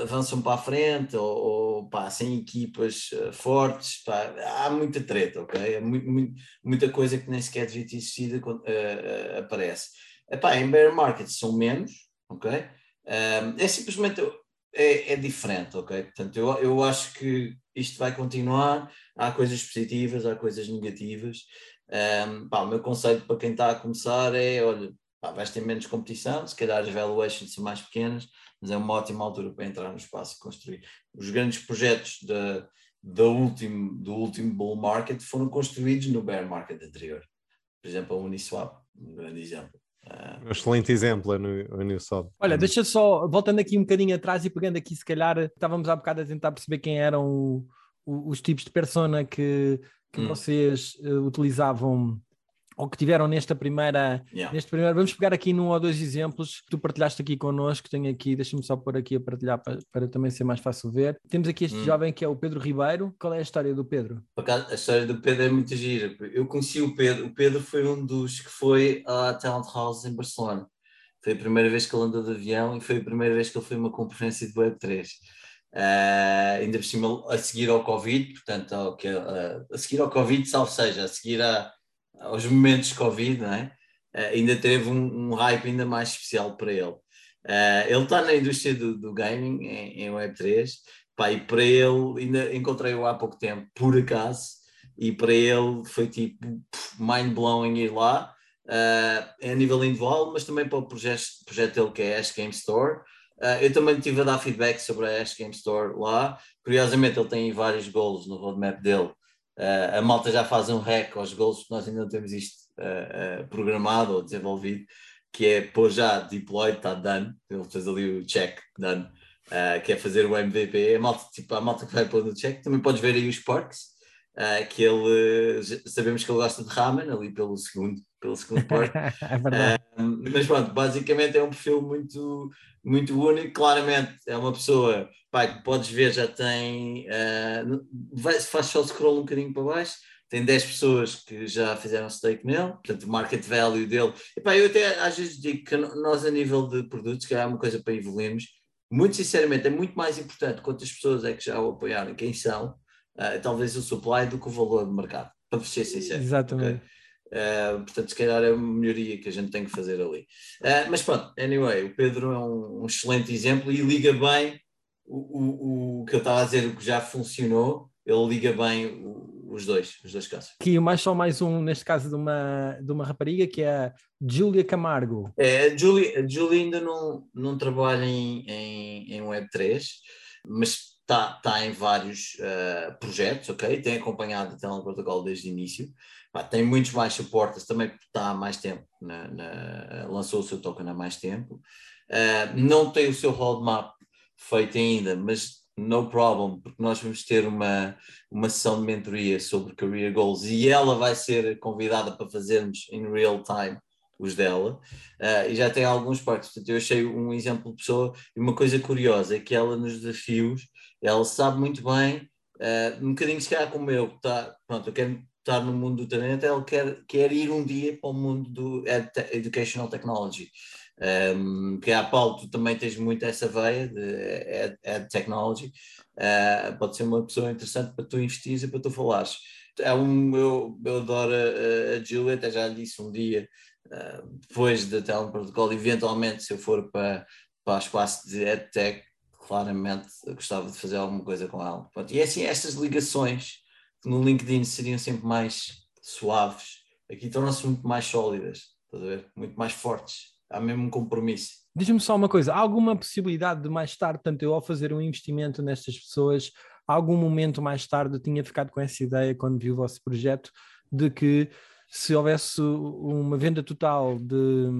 avançam para a frente ou, ou pá, sem equipas uh, fortes, pá, há muita treta, ok? Muito, muito, muita coisa que nem sequer devia ter existido uh, aparece. Epá, em bear market são menos, ok? é simplesmente é, é, diferente, ok? Portanto, eu, eu acho que isto vai continuar, há coisas positivas, há coisas negativas. Um, pá, o meu conselho para quem está a começar é, olha, pá, vais ter menos competição, se calhar as valuations são mais pequenas, mas é uma ótima altura para entrar no espaço e construir. Os grandes projetos da, da último, do último bull market foram construídos no bear market anterior. Por exemplo, a Uniswap, um grande exemplo. Um excelente exemplo é no Uniswap. Olha, deixa só, voltando aqui um bocadinho atrás e pegando aqui, se calhar, estávamos há bocado a tentar perceber quem eram o, o, os tipos de persona que, que hum. vocês uh, utilizavam ou que tiveram nesta primeira, yeah. neste primeiro, vamos pegar aqui num ou dois exemplos que tu partilhaste aqui connosco, tenho aqui, deixa-me só pôr aqui a partilhar para, para, também ser mais fácil ver. Temos aqui este hum. jovem que é o Pedro Ribeiro, qual é a história do Pedro? A história do Pedro é muito gira, eu conheci o Pedro, o Pedro foi um dos que foi à Talent House em Barcelona, foi a primeira vez que ele andou de avião e foi a primeira vez que ele foi a uma conferência de Web3. Uh, ah, ainda por cima a seguir ao Covid, portanto, ao, uh, a seguir ao Covid, salvo seja, a seguir a aos momentos de Covid, não é? Uh, ainda teve um, um, hype ainda mais especial para ele. Uh, ele está na indústria do, do gaming, em, em Web3, pá, e para ele, ainda encontrei-o há pouco tempo, por acaso, e para ele foi tipo mind-blowing ir lá, uh, a nível individual, mas também para o projeto, projeto dele que é Ash Game Store. Uh, eu também estive a dar feedback sobre a Ash Game Store lá. Curiosamente, ele tem vários goals no roadmap dele Uh, a malta já faz um hack aos gols, nós ainda não temos isto uh, uh, programado ou desenvolvido, que é pôr já deployed, está done, ele fez ali o check, done, que é fazer o MVP. A malta, tipo, a malta que vai pôr no check. Também podes ver aí os porks, uh, que ele, sabemos que ele gosta de ramen, ali pelo segundo, pelo segundo pork. é verdade. Uh, mas pronto, basicamente é um perfil muito, muito único. Claramente é uma pessoa, pá, que podes ver, já tem, vai, faz só scroll um bocadinho para baixo, tem 10 pessoas que já fizeram stake nele, portanto o market value dele. Epá, eu até às vezes digo que nós a nível de produtos, que é uma coisa para evoluirmos, muito sinceramente é muito mais importante quantas pessoas é que já o apoiaram, quem são, uh, talvez o supply do que o valor do mercado, para ser sincero. Exatamente. Okay? Uh, portanto, se calhar é uma melhoria que a gente tem que fazer ali. Uh, mas pronto, anyway, o Pedro é um, um excelente exemplo e liga bem o, o, o que eu estava a dizer, o que já funcionou, ele liga bem os dois, os dois casos. Aqui mais só mais um, neste caso, de uma, de uma rapariga que é a Júlia Camargo. É, a Júlia ainda não, não trabalha em, em, em Web3, mas está tá em vários uh, projetos, ok? Tem acompanhado o Telegram Protocol desde o início. Pá, tem muitos mais suportes também está há mais tempo, na, na, lançou o seu token há mais tempo. Uh, não tem o seu roadmap feito ainda, mas no problem, porque nós vamos ter uma, uma sessão de mentoria sobre career goals e ela vai ser convidada para fazermos em real time os dela, uh, e já tem alguns partes. Portanto, eu achei um exemplo de pessoa, e uma coisa curiosa é que ela nos desafios, ela sabe muito bem, uh, um bocadinho se calhar como eu, tá, pronto, eu quero estar no mundo do talento, ela quer, quer ir um dia para o mundo do ed Educational Technology. Um, que a Paulo, tu também tens muito essa veia de ed, ed technology, uh, pode ser uma pessoa interessante para tu investires e para tu falares. É um, eu, eu adoro a, a Julia, até já disse um dia, uh, depois da Talent Protocol, eventualmente, se eu for para, para o espaço de EdTech, claramente gostava de fazer alguma coisa com ela. E é assim, estas ligações no LinkedIn seriam sempre mais suaves, aqui tornam-se muito mais sólidas? Muito mais fortes há mesmo um compromisso. Diz-me só uma coisa: há alguma possibilidade de mais tarde, tanto eu ao fazer um investimento nestas pessoas, algum momento mais tarde eu tinha ficado com essa ideia quando vi o vosso projeto de que se houvesse uma venda total de,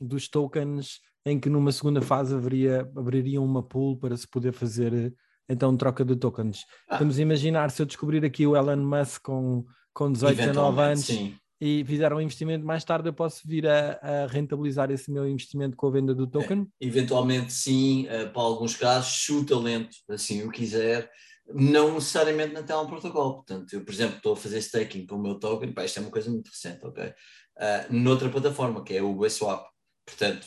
dos tokens, em que numa segunda fase haveria, abriria uma pool para se poder fazer então troca de tokens. Ah. Vamos imaginar se eu descobrir aqui o Elon Musk com, com 18, 19 anos. Sim e fizer um investimento mais tarde, eu posso vir a, a, rentabilizar esse meu investimento com a venda do token? É, eventualmente sim, uh, para alguns casos, se o talento assim o quiser, não necessariamente na tela protocolo. Portanto, eu, por exemplo, estou a fazer staking com o meu token, pá, isto é uma coisa muito recente, ok? Uh, noutra plataforma, que é o Uniswap. Portanto,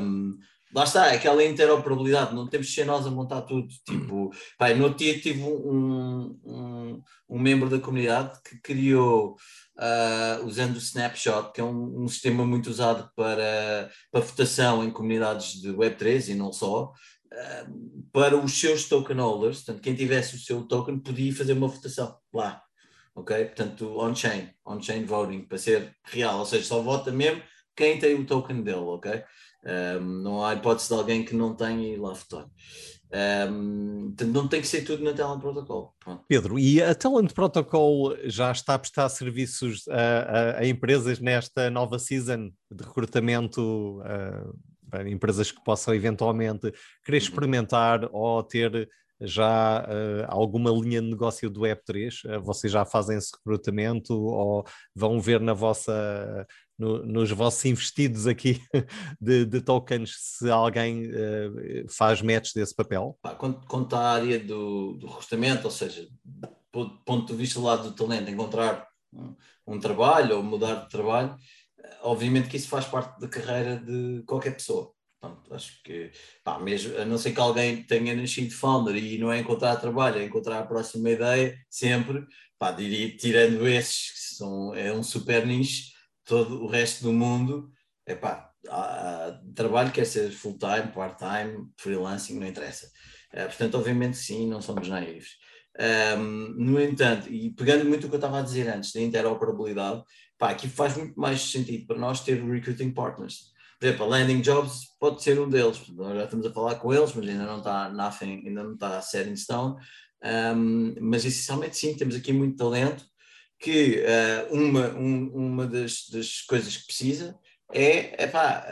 um, lá está, aquela interoperabilidade, não temos que ser nós a montar tudo. Tipo, pá, no dia tive um, um, um membro da comunidade que criou uh, usando o Snapshot, que é um, um, sistema muito usado para, para votação em comunidades de Web3 e não só, uh, para os seus token holders, portanto, quem tivesse o seu token podia fazer uma votação lá, ok? Portanto, on-chain, on-chain voting, para ser real, ou seja, só vota mesmo quem tem o token dele, ok? Um, ah, não há hipótese de alguém que não tenha e lá votar. Um, não tem que ser tudo na Talent Protocol. Pronto. Pedro, e a Talent Protocol já está a prestar serviços a, a, a empresas nesta nova season de recrutamento uh, para empresas que possam eventualmente querer uhum. experimentar ou ter já uh, alguma linha de negócio do Web3? Uh, vocês já fazem esse recrutamento ou vão ver na vossa no, nos vossos investidos aqui de, de tokens se alguém uh, faz match desse papel? Quanto, quanto à área do, do recrutamento, ou seja, do ponto de vista do lado do talento, encontrar um, trabalho ou mudar de trabalho, eh, obviamente que isso faz parte da carreira de qualquer pessoa. Portanto, acho que, pá, mesmo, a não ser que alguém tenha nascido founder e não é encontrar trabalho, é encontrar a próxima ideia, sempre, pá, diria, tirando esses que são, é um super nicho, todo o resto do mundo, é pá, trabalho quer ser full-time, part-time, freelancing, não interessa. Uh, portanto, obviamente sim, não somos naivos. Um, no entanto, e pegando muito o que eu estava a dizer antes, da interoperabilidade, pá, aqui faz muito mais sentido para nós ter recruiting partners. Por exemplo, a Landing Jobs pode ser um deles, nós já estamos a falar com eles, mas ainda não está nothing, ainda não está set in stone. Um, mas essencialmente sim, temos aqui muito talento que uh, uma, um, uma das, das, coisas que precisa é, epá,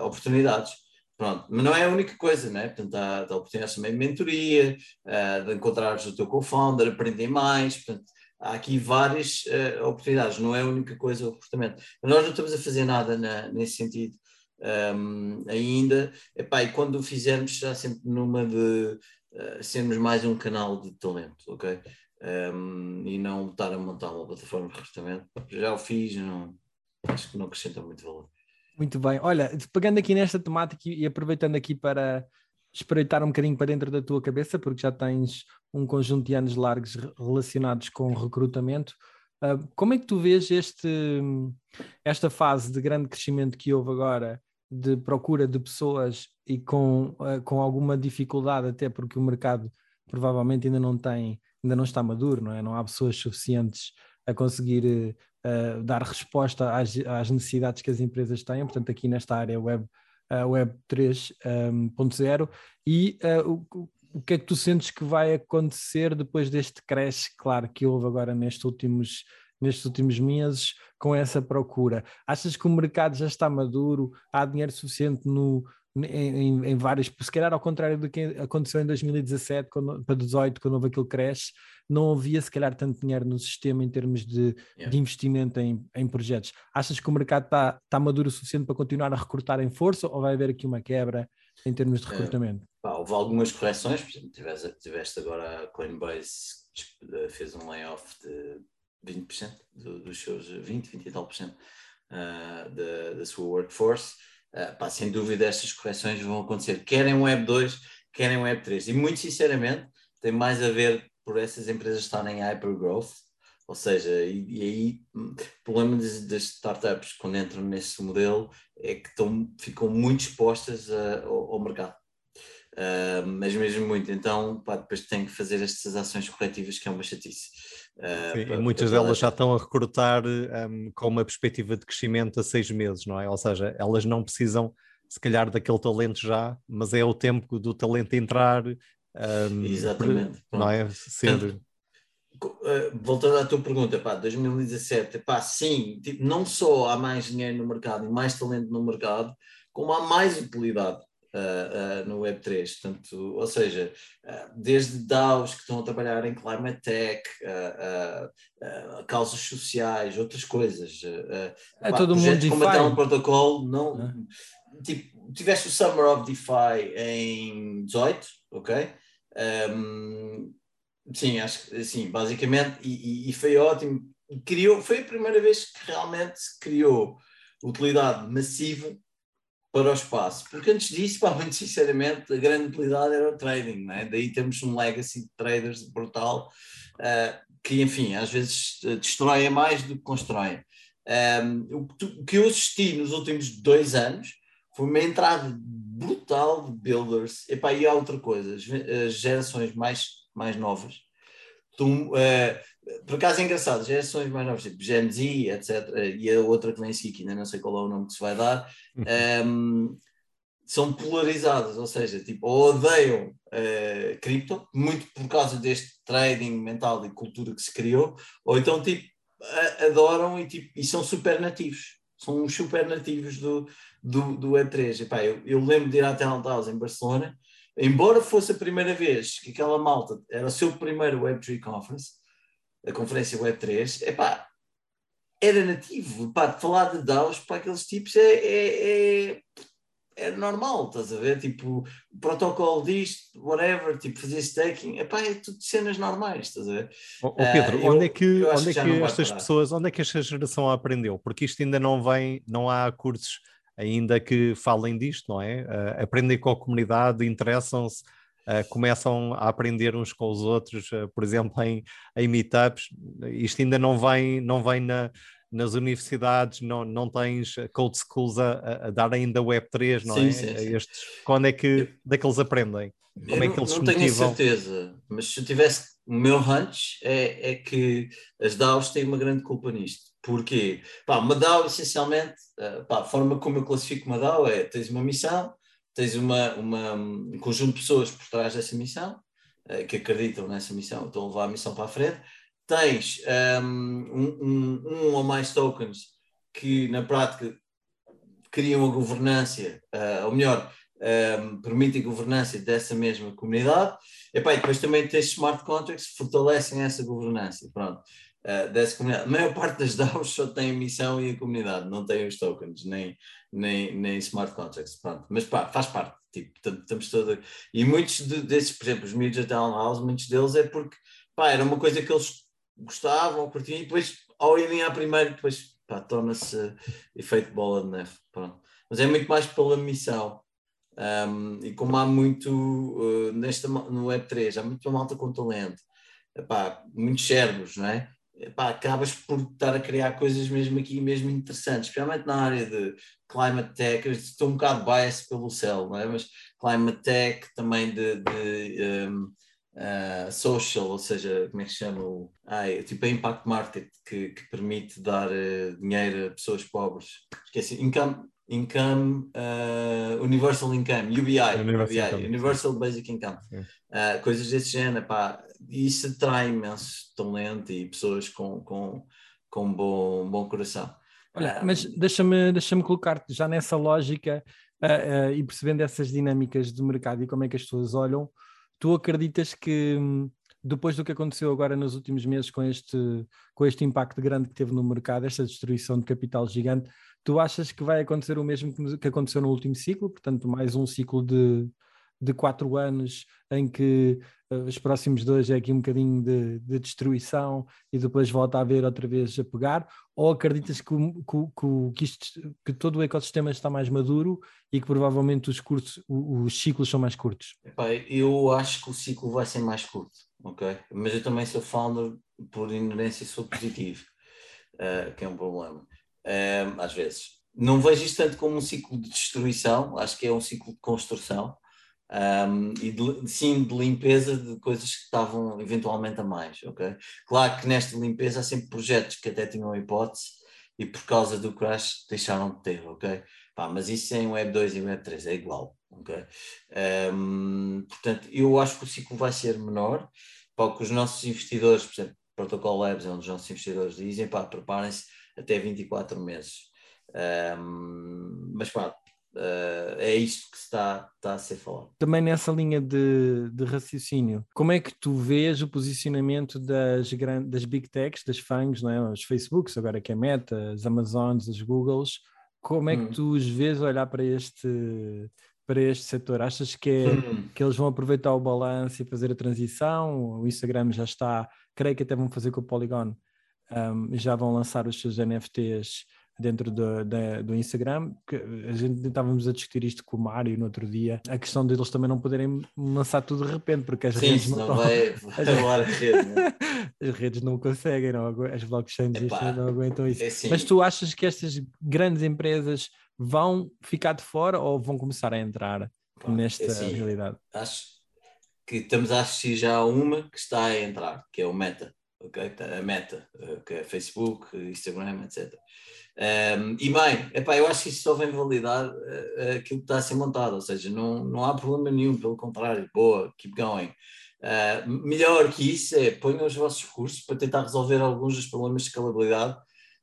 uh, oportunidades. Pronto, mas não é a única coisa, né? Portanto, há, há oportunidades também de mentoria, uh, de encontrares o teu co-founder, aprender mais, portanto, há aqui várias uh, oportunidades, não é a única coisa o comportamento. Nós não estamos a fazer nada na, nesse sentido um, ainda, Epá, e quando o fizermos, será sempre numa de uh, sermos mais um canal de talento, ok? Um, e não estar a montar uma plataforma de recrutamento. Já o fiz, não, acho que não acrescenta muito valor. Muito bem. Olha, pegando aqui nesta temática e aproveitando aqui para espreitar um bocadinho para dentro da tua cabeça, porque já tens um conjunto de anos largos relacionados com recrutamento, uh, como é que tu vês este, esta fase de grande crescimento que houve agora, de procura de pessoas e com, uh, com alguma dificuldade, até porque o mercado provavelmente ainda não tem, ainda não está maduro, não é? Não há pessoas suficientes a conseguir uh, dar resposta às, às, necessidades que as empresas têm, portanto, aqui nesta área web, uh, web 3.0, um, e uh, o, o que é que tu sentes que vai acontecer depois deste crash, claro, que houve agora nestes últimos, nestes últimos meses com essa procura? Achas que o mercado já está maduro? Há dinheiro suficiente no, em, em, várias, se calhar ao contrário do que aconteceu em 2017 quando, para 2018, quando houve aquele crash, não havia se calhar tanto dinheiro no sistema em termos de, yeah. de investimento em, em, projetos. Achas que o mercado está, está maduro o suficiente para continuar a recrutar em força ou vai haver aqui uma quebra em termos de é, recrutamento? É, pá, houve algumas correções, por exemplo, tiveste, tiveste agora a Coinbase fez um layoff de 20% do, dos seus 20, 20 e tal por cento uh, da, da sua workforce Uh, pá, sem dúvida, estas correções vão acontecer, querem um Web 2, querem um Web 3. E muito sinceramente, tem mais a ver por essas empresas estarem em hypergrowth, ou seja, e, e aí hum, o problema das, startups quando entram nesse modelo é que estão, ficam muito expostas a, ao, ao, mercado. Uh, mas mesmo muito, então pá, depois tem que fazer estas ações corretivas que é uma chatice. Uh, Sim, para, muitas delas já estão a recrutar um, com uma perspectiva de crescimento a seis meses, não é? Ou seja, elas não precisam, se calhar, daquele talento já, mas é o tempo do talento entrar. Um, Exatamente. Não é? Uh, voltando à tua pergunta, pá, 2017, pá, sim, tipo, não só há mais dinheiro no mercado e mais talento no mercado, como há mais utilidade uh, uh, no Web3. Portanto, ou seja, uh, desde DAOs que estão a trabalhar em climate tech, causas sociais, outras coisas. é todo mundo como até um protocolo, não, tipo, tiveste o Summer of DeFi em 18, ok? Um, sim, acho que sim, basicamente, e, e, e foi ótimo. Criou, foi a primeira vez que realmente criou utilidade massiva para o espaço. Porque antes disso, pá, muito sinceramente, a grande utilidade era o trading, né? daí temos um legacy de traders brutal, uh, que enfim, às vezes eh, destroem mais do que constroem. Um, o, que eu assisti nos últimos dois anos foi uma entrada brutal de builders, Epá, e há outra coisa, as gerações mais, mais novas, uh, por acaso é engraçado, gerações mais novas, tipo Gen Z, etc., e a outra que nem sei que ainda não sei qual é o nome que se vai dar, um, ehm, são polarizadas, ou seja, tipo, ou odeiam uh, cripto, muito por causa deste trading mental e cultura que se criou, ou então tipo, adoram e, tipo, e são super nativos, são os super nativos do, do, do Web3. Epá, eu, eu lembro de ir à House em Barcelona embora fosse a primeira vez que aquela malta era o seu primeiro Web3 Conference, a conferência Web3, epá, era nativo, pá, falar de DAOs para aqueles tipos é, é, é, é normal, estás a ver? Tipo, o protocolo disto, whatever, tipo, fazer staking, epá, é tudo cenas normais, estás a ver? Oh, Pedro, uh, onde eu, é que, onde é que, que estas pessoas, onde é que esta geração aprendeu? Porque isto ainda não vem, não há cursos ainda que falem disto, não é? Uh, aprendem com a comunidade, interessam-se, uh, começam a aprender uns com os outros, uh, por exemplo, em, em meetups. Isto ainda não vem, não vem na, nas universidades, não, não tens code schools a, a dar ainda Web3, não sim, é? Sim, sim. Estes, quando é que, é que eles aprendem? Como eu é que eles não, não tenho certeza, mas se eu tivesse o meu hunch é, é que as DAOs têm uma grande culpa nisto Porquê? Pá, uma DAO, essencialmente, eh, pá, a forma como eu classifico uma DAO é: tens uma missão, tens uma, uma, um conjunto de pessoas por trás dessa missão, uh, que acreditam nessa missão, estão a levar a missão para a frente, tens um, um, um ou mais tokens que, na prática, criam a governância, uh, ou melhor, um, permitem governança dessa mesma comunidade. E depois também tens smart contracts que fortalecem essa governança. Pronto. Uh, dessa comunidade. A maior parte das DAOs só tem a missão e a comunidade, não tem os tokens, nem, nem, nem smart contracts. Pronto. Mas pá, faz parte. Tipo, estamos todos. E muitos de, desses, por exemplo, os Major Townhouse, muitos deles é porque pá, era uma coisa que eles gostavam, curtiam, e depois, ao irem à primeira, depois torna-se efeito bola de neve. Pronto. Mas é muito mais pela missão. Um, e como há muito uh, nesta, no Web3, há muito malta com talento, epá, muitos servos, não é? Epá, acabas por estar a criar coisas mesmo aqui, mesmo interessantes, especialmente na área de climate tech. Estou um bocado biased pelo céu, não é? Mas climate tech, também de, de um, uh, social, ou seja, como é que se chama? O, ai, tipo a impact market, que, que permite dar uh, dinheiro a pessoas pobres. Esqueci, income, income uh, universal income, UBI, universal, UBI, income. universal basic income, uh, coisas desse género, pá, isso atrai imenso talento e pessoas com, com, com bom, bom coração. Olha, mas deixa-me deixa colocar-te já nessa lógica uh, e percebendo essas dinâmicas do mercado e como é que as pessoas olham, tu acreditas que hum, depois do que aconteceu agora nos últimos meses com este, com este impacto grande que teve no mercado, esta destruição de capital gigante, tu achas que vai acontecer o mesmo que aconteceu no último ciclo? Portanto, mais um ciclo de, de quatro anos em que uh, os próximos dois é aqui um bocadinho de, de, destruição e depois volta a ver outra vez a pegar? Ou acreditas que, que, que, isto, que todo o ecossistema está mais maduro e que provavelmente os, curtos, os ciclos são mais curtos? Eu acho que o ciclo vai ser mais curto, ok? Mas eu também sou founder, por inerência sou positivo, uh, que é um problema, uh, às vezes. Não vejo isto tanto como um ciclo de destruição, acho que é um ciclo de construção um, e de, sim de limpeza de coisas que estavam eventualmente a mais, ok? Claro que nesta limpeza há sempre projetos que até tinham hipótese e por causa do crash deixaram de ter, ok? Pá, mas isso em Web 2 e Web 3 é igual, ok? Um, portanto, eu acho que o ciclo vai ser menor, para que os nossos investidores, por exemplo, Protocol Labs é um dos nossos investidores dizem, pá, preparem-se até 24 meses. Um, mas pá, Uh, é isto que está, está a ser falado. Também nessa linha de, de raciocínio, como é que tu vês o posicionamento das, das big techs, das FANGs, não é? os Facebooks, agora que é Meta, as Amazons, as Googles, como é que hum. tu os vês olhar para este, para este setor? Achas que, é, hum. que eles vão aproveitar o balanço e fazer a transição? O Instagram já está, creio que até vão fazer com o Polygon, um, já vão lançar os seus NFTs dentro do, da, do Instagram, que a gente estávamos a discutir isto com o Mário no outro dia, a questão deles também não poderem lançar tudo de repente, porque as Sim, redes não, não vai, vai as, rede, né? as redes não conseguem, não, as blockchains não aguentam isso. É assim. Mas tu achas que estas grandes empresas vão ficar de fora ou vão começar a entrar Pá, nesta é assim, realidade? Acho que estamos a assistir já a uma que está a entrar, que é o Meta. Okay? A Meta, eh, que é Facebook, Instagram, etc. Um, e bem, epá, eu acho que isso só vem validar uh, aquilo que está a ser montado, ou seja, não, não há problema nenhum, pelo contrário, boa, keep going. Uh, melhor que isso é ponham os vossos recursos para tentar resolver alguns dos problemas de escalabilidade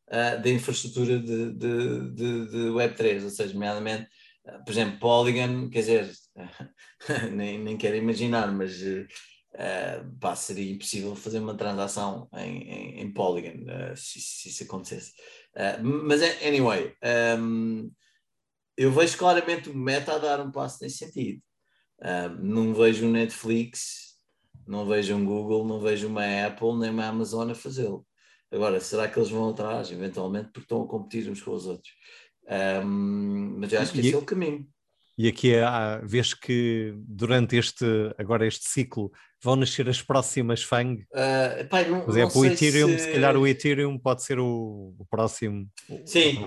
uh, da infraestrutura de, de, de, de Web3, ou seja, nomeadamente, uh, por exemplo, Polygon, quer dizer, nem, nem quero imaginar, mas uh, pá, seria impossível fazer uma transação em, em, em Polygon se, se isso acontecesse. Uh, mas, é, anyway, um, eu vejo claramente o Meta a dar um passo nesse sentido. Uh, não vejo um Netflix, não vejo um Google, não vejo uma Apple, nem uma Amazon a fazê-lo. Agora, será que eles vão atrás, eventualmente, porque estão a competir uns com os outros? Um, mas eu acho que esse é o caminho. E aqui há, vês que durante este, agora este ciclo, vão nascer as próximas FANG? Uh, pai, não, Por exemplo, o Ethereum, se... se... calhar o Ethereum pode ser o, o próximo. Sim,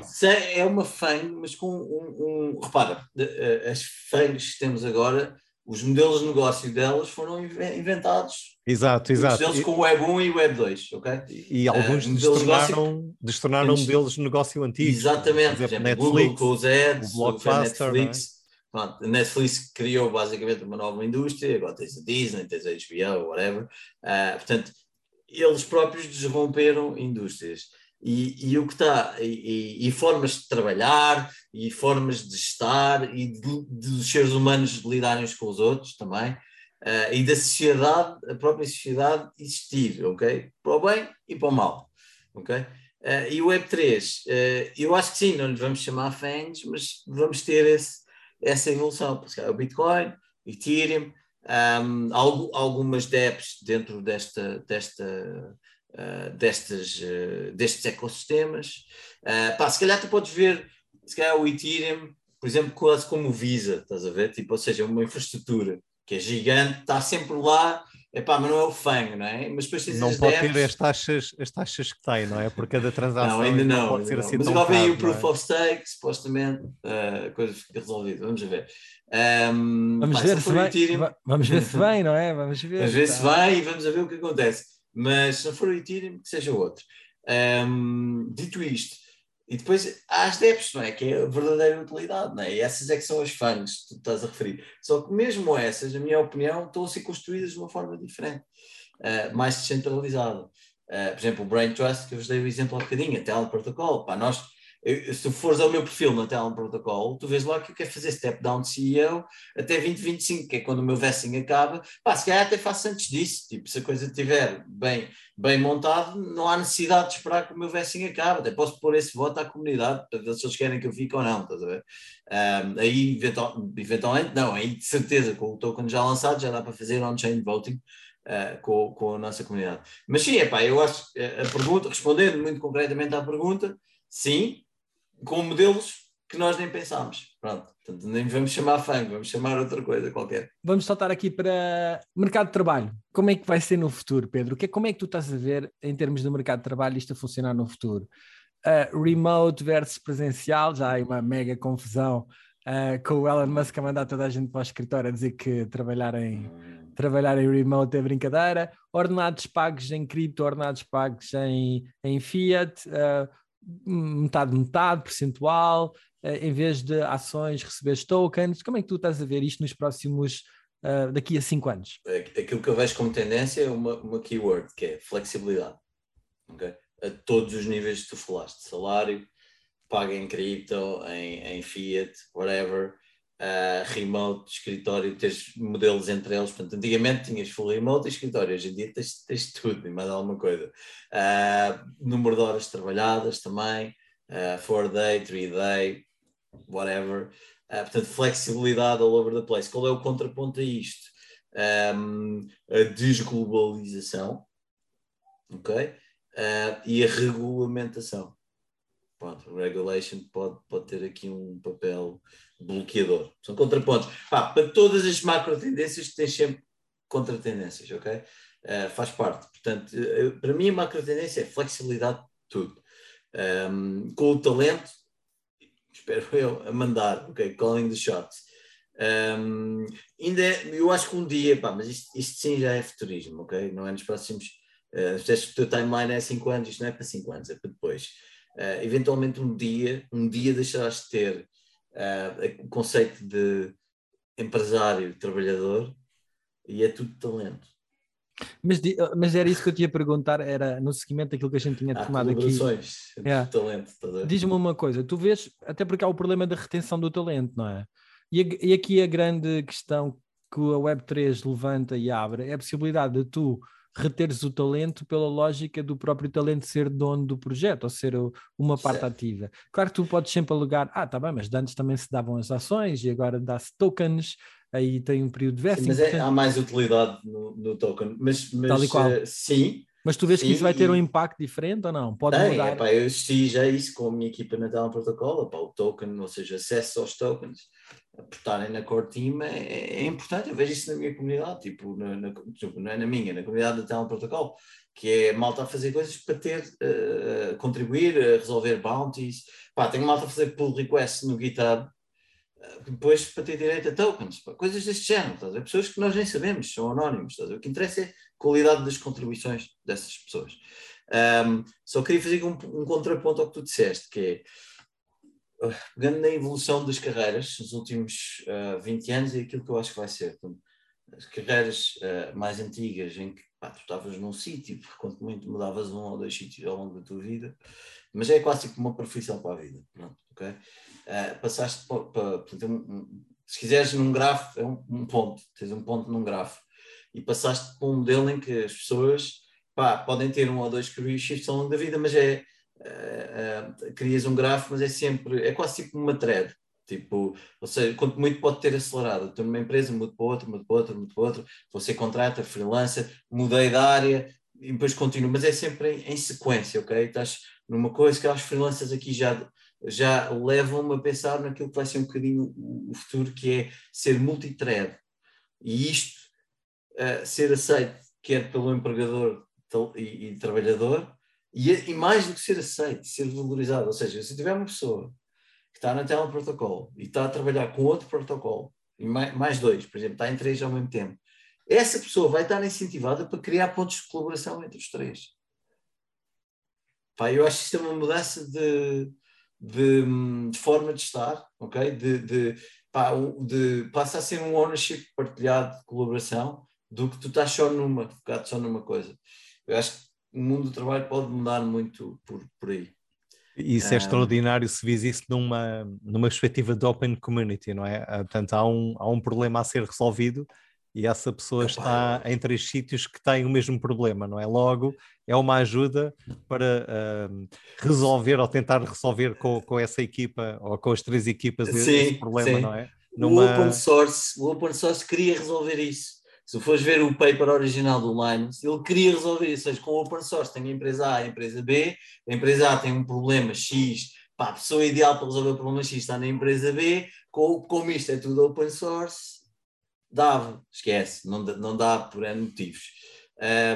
é uma FANG, mas com um, um repara, eh, as FANGs que temos agora, os modelos de negócio delas foram inventados. Exato, exato. deles com o Web 1 e o Web 2, ok? E, e alguns uh, destornaram, destornaram modelos de negócio antigos. Exatamente, por exemplo, Netflix, Google com os ads, o Blockbuster, é? Netflix, Pronto, a Netflix criou basicamente uma nova indústria, agora tens a Disney, tens a HBO, whatever. Uh, portanto, eles próprios desromperam indústrias. e, e o que está, e, e, formas de trabalhar, e formas de estar, e de, dos seres humanos lidarem uns com os outros também, uh, e da sociedade, a própria sociedade existir, ok? Para o bem e para o mal, ok? Uh, e o Web3, uh, eh, eu acho que sim, não lhe vamos chamar fãs, mas vamos ter esse, essa evolução. O Bitcoin, Ethereum, um, algumas dApps dentro desta, desta, uh, destas, uh, destes ecossistemas. Uh, pá, se calhar tu podes ver, se calhar o Ethereum, por exemplo, quase como o Visa, estás a ver? Tipo, ou seja, uma infraestrutura que é gigante, está sempre lá Epá, mas não é o FANG, não é? Mas depois não pode ter as taxas, as taxas que tem, não é? Por cada transação. Não, ainda não. não ainda não. Assim mas agora vem o Proof é? of Stake, supostamente, uh, a coisa fica resolvida. Vamos ver. Um, vamos, pá, ver se vai, Ethereum... vamos ver se vem, não é? Vamos ver. Vamos ver tá. se vai e vamos ver o que acontece. Mas se não for o Ethereum, que seja outro. Um, dito isto, e depois há as DEPs, não é? Que é a verdadeira utilidade, não é? E essas é que são as fãs que tu estás a referir. Só que mesmo essas, na minha opinião, estão a ser construídas de uma forma diferente, uh, mais descentralizada. Uh, por exemplo, o Brain Trust, que eu vos dei o exemplo há bocadinho, até o protocolo. Pá, nós se fores ao meu perfil no Talent Protocol, tu vês lá que eu quero fazer step down de CEO até 2025, que é quando o meu vesting acaba. Pá, se calhar até faço antes disso. Tipo, se a coisa estiver bem, bem montada, não há necessidade de esperar que o meu vesting acabe. Até posso pôr esse voto à comunidade para ver se eles querem que eu fique ou não. Estás a ver? Um, aí, eventual, eventualmente, não. Aí, de certeza, com o token já lançado, já dá para fazer on-chain voting. Uh, com, com a nossa comunidade. Mas sim, epá, eu acho a pergunta, respondendo muito concretamente à pergunta, sim, com modelos que nós nem pensámos. Pronto, portanto, nem vamos chamar fang, vamos chamar outra coisa qualquer. Vamos saltar aqui para mercado de trabalho. Como é que vai ser no futuro, Pedro? Que, como é que tu estás a ver em termos de mercado de trabalho isto a funcionar no futuro? Uh, remote versus presencial, já há uma mega confusão uh, com o Elon Musk a mandar toda a gente para o escritório a dizer que trabalhar em, trabalhar em remote é brincadeira, ordenados pagos em cripto, ordenados pagos em, em fiat, uh, metade, metade, percentual, eh, em vez de ações, receber tokens. Como é que tu estás a ver isto nos próximos, uh, daqui a cinco anos? Aquilo que eu vejo como tendência é uma, uma keyword, que é flexibilidade. Okay? A todos os níveis que tu falaste, salário, paga em cripto, em, em fiat, whatever, uh, remote, escritório, tens modelos entre eles. Portanto, antigamente tinhas full remote e escritório, hoje em dia tens, tens tudo e mais alguma coisa. Uh, número de horas trabalhadas também, uh, four day, three day, whatever. Uh, portanto, flexibilidade all over the place. Qual é o contraponto a isto? Um, a desglobalização, ok? Uh, e a regulamentação. Pronto, regulation pode, pode ter aqui um papel bloqueador. São contrapontos. Pá, para todas as macro tendências tens sempre contra-tendências, ok? Uh, faz parte. Portanto, uh, para mim a macro tendência é flexibilidade de tudo. Um, com o talento, espero eu, a mandar, ok? Calling the shots. Um, ainda é, eu acho que um dia, pá, mas isto, isto sim já é futurismo, ok? Não é nos próximos. Uh, se o teu timeline é 5 anos, isto não é para 5 anos, é para depois. Uh, eventualmente um dia, um dia deixarás de ter uh, o conceito de empresário, trabalhador, e é tudo talento. Mas, mas era isso que eu te ia perguntar, era no seguimento daquilo que a gente tinha há tomado aqui. É. talento. Diz-me uma coisa, tu vês, até porque há o problema da retenção do talento, não é? E, e aqui a grande questão que a Web3 levanta e abre é a possibilidade de tu reteres o talento pela lógica do próprio talento ser dono do projeto, ou ser uma parte certo. ativa. Claro que tu podes sempre alegar, ah, tá bem, mas antes também se davam as ações e agora dá-se tokens, aí tem um período de vesting. Sim, mas é, há mais utilidade no, no token, mas, mas Tal e qual. Uh, sim. Mas tu vês sim, que isso vai ter um impacto diferente ou não? Pode tem, mudar? Epá, eu já isso com a minha equipa na Talent Protocol, epá, o token, ou seja, acesso aos tokens aportarem na core team é, é, importante. Eu vejo isso na minha comunidade, tipo, na, na, tipo, não é na minha, na comunidade da Talent Protocol, que é malta a fazer coisas para ter, uh, contribuir, resolver bounties. Pá, tenho malta a fazer pull requests no GitHub, uh, depois para ter direito a tokens, pá, coisas deste género. Estás a Pessoas que nós nem sabemos, são anónimos. Estás O que interessa é a qualidade das contribuições dessas pessoas. Um, só queria fazer um, um contraponto ao que tu disseste, que é pegando na evolução das carreiras nos últimos uh, 20 anos, é aquilo que eu acho que vai ser. Então, as carreiras uh, mais antigas, em que pá, tu estavas num sítio, quanto muito mudavas um ou dois sítios ao longo da tua vida, mas é quase como uma profissão para a vida. Pronto, ok? Uh, passaste para, para, um, se quiseres num grafo, é um, um, ponto, tens um ponto num grafo, e passaste para um modelo em que as pessoas pá, podem ter um ou dois career shifts ao longo da vida, mas é uh, uh, crias um grafo, mas é sempre, é quase tipo uma thread. Tipo, ou seja, quanto muito pode ter acelerado. Estou numa empresa, mudo para outra, mudo para outra, mudo para outra, você contrata, freelancer, mudei de área e depois continuo, mas é sempre em, em sequência, ok? Estás numa coisa que os freelancers aqui já, já levam-me a pensar naquilo que vai ser um bocadinho o, o futuro, que é ser multithread. E isto, uh, ser aceito quer pelo empregador e, e trabalhador, e, e, mais do que ser aceito, ser valorizado. Ou seja, se tiver uma pessoa que está na tela protocolo e está a trabalhar com outro protocolo, e mais, mais dois, por exemplo, está em três ao mesmo tempo, essa pessoa vai estar incentivada para criar pontos de colaboração entre os três. Pá, eu acho que isto é uma mudança de, de, de forma de estar, ok? De, de, pá, de, passa a ser um ownership partilhado de colaboração do que tu estás só numa, focado só numa coisa. Eu acho que o mundo do trabalho pode mudar muito por, por aí. Isso é extraordinário se vis isso numa, numa perspectiva de open community, não é? Ah, portanto, há um, há um problema a ser resolvido e essa pessoa Epá, está em três sítios que têm o mesmo problema, não é? Logo, é uma ajuda para uh, resolver ou tentar resolver com, com essa equipa ou com as três equipas sim, esse problema, sim. não é? Numa... O, open source, o open source queria resolver isso se fores ver o paper original do Linus, ele queria resolver isso, ou seja, com open source tem a empresa A e a empresa B, a empresa A tem um problema X, pá, a pessoa ideal para resolver o problema X está na empresa B, com, como isto é tudo open source, dava, esquece, não, não dá por N motivos.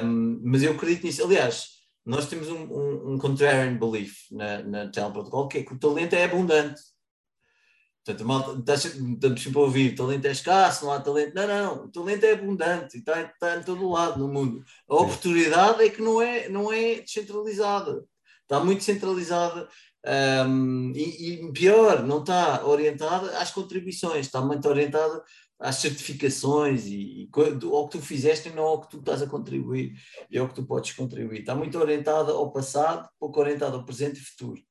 Um, mas eu acredito nisso, aliás, nós temos um, um, um contrarian belief na, na Teleprotocol, Protocol, que é que o talento é abundante. Portanto, malta, estamos sempre a ouvir, talento é escasso, não há talento. Não, não, o talento é abundante, está, está em todo lado no mundo. A oportunidade é que não é, não é descentralizada, está muito centralizada um, e, e, pior, não está orientada às contribuições, está muito orientada às certificações e, e ao que tu fizeste e não ao que tu estás a contribuir e ao que tu podes contribuir. Está muito orientada ao passado, pouco orientada ao presente e futuro.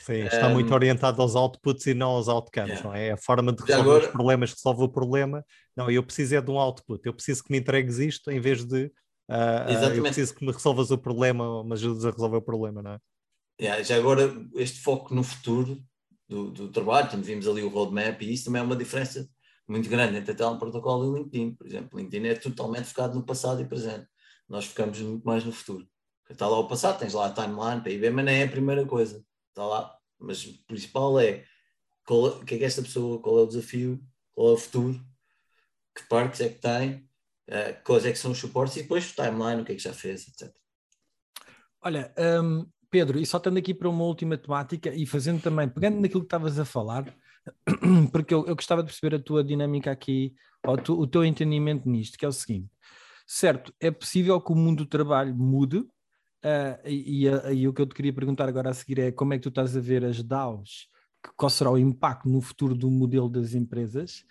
Sim, está um, muito orientado aos outputs e não aos outcomes, yeah. não é? É a forma de resolver agora... os problemas resolve o problema. Não, eu preciso é de um output, eu preciso que me entregues isto em vez de uh, eu preciso que me resolvas o problema ou me ajudes a resolver o problema, não é? Yeah, já agora, este foco no futuro do, do trabalho, também vimos ali o roadmap e isso também é uma diferença muito grande entre um protocolo e o LinkedIn, por exemplo. O LinkedIn é totalmente focado no passado e presente. Nós ficamos muito mais no futuro. Está lá o passado, tens lá a timeline ver, mas não é a primeira coisa está lá, mas o principal é o que é que esta pessoa, qual é o desafio, qual é o futuro, que parques é que tem, uh, quais é que são os suportes e depois o timeline, o que é que já fez, etc. Olha, um, Pedro, e só estando aqui para uma última temática e fazendo também, pegando naquilo que estavas a falar, porque eu, eu, gostava de perceber a tua dinâmica aqui, tu, o teu entendimento nisto, que é o seguinte: certo, é possível que o mundo do trabalho mude, Uh, e, e, e, o que eu te queria perguntar agora a seguir é como é que tu estás a ver as DAOs, qual será o impacto no futuro do modelo das empresas,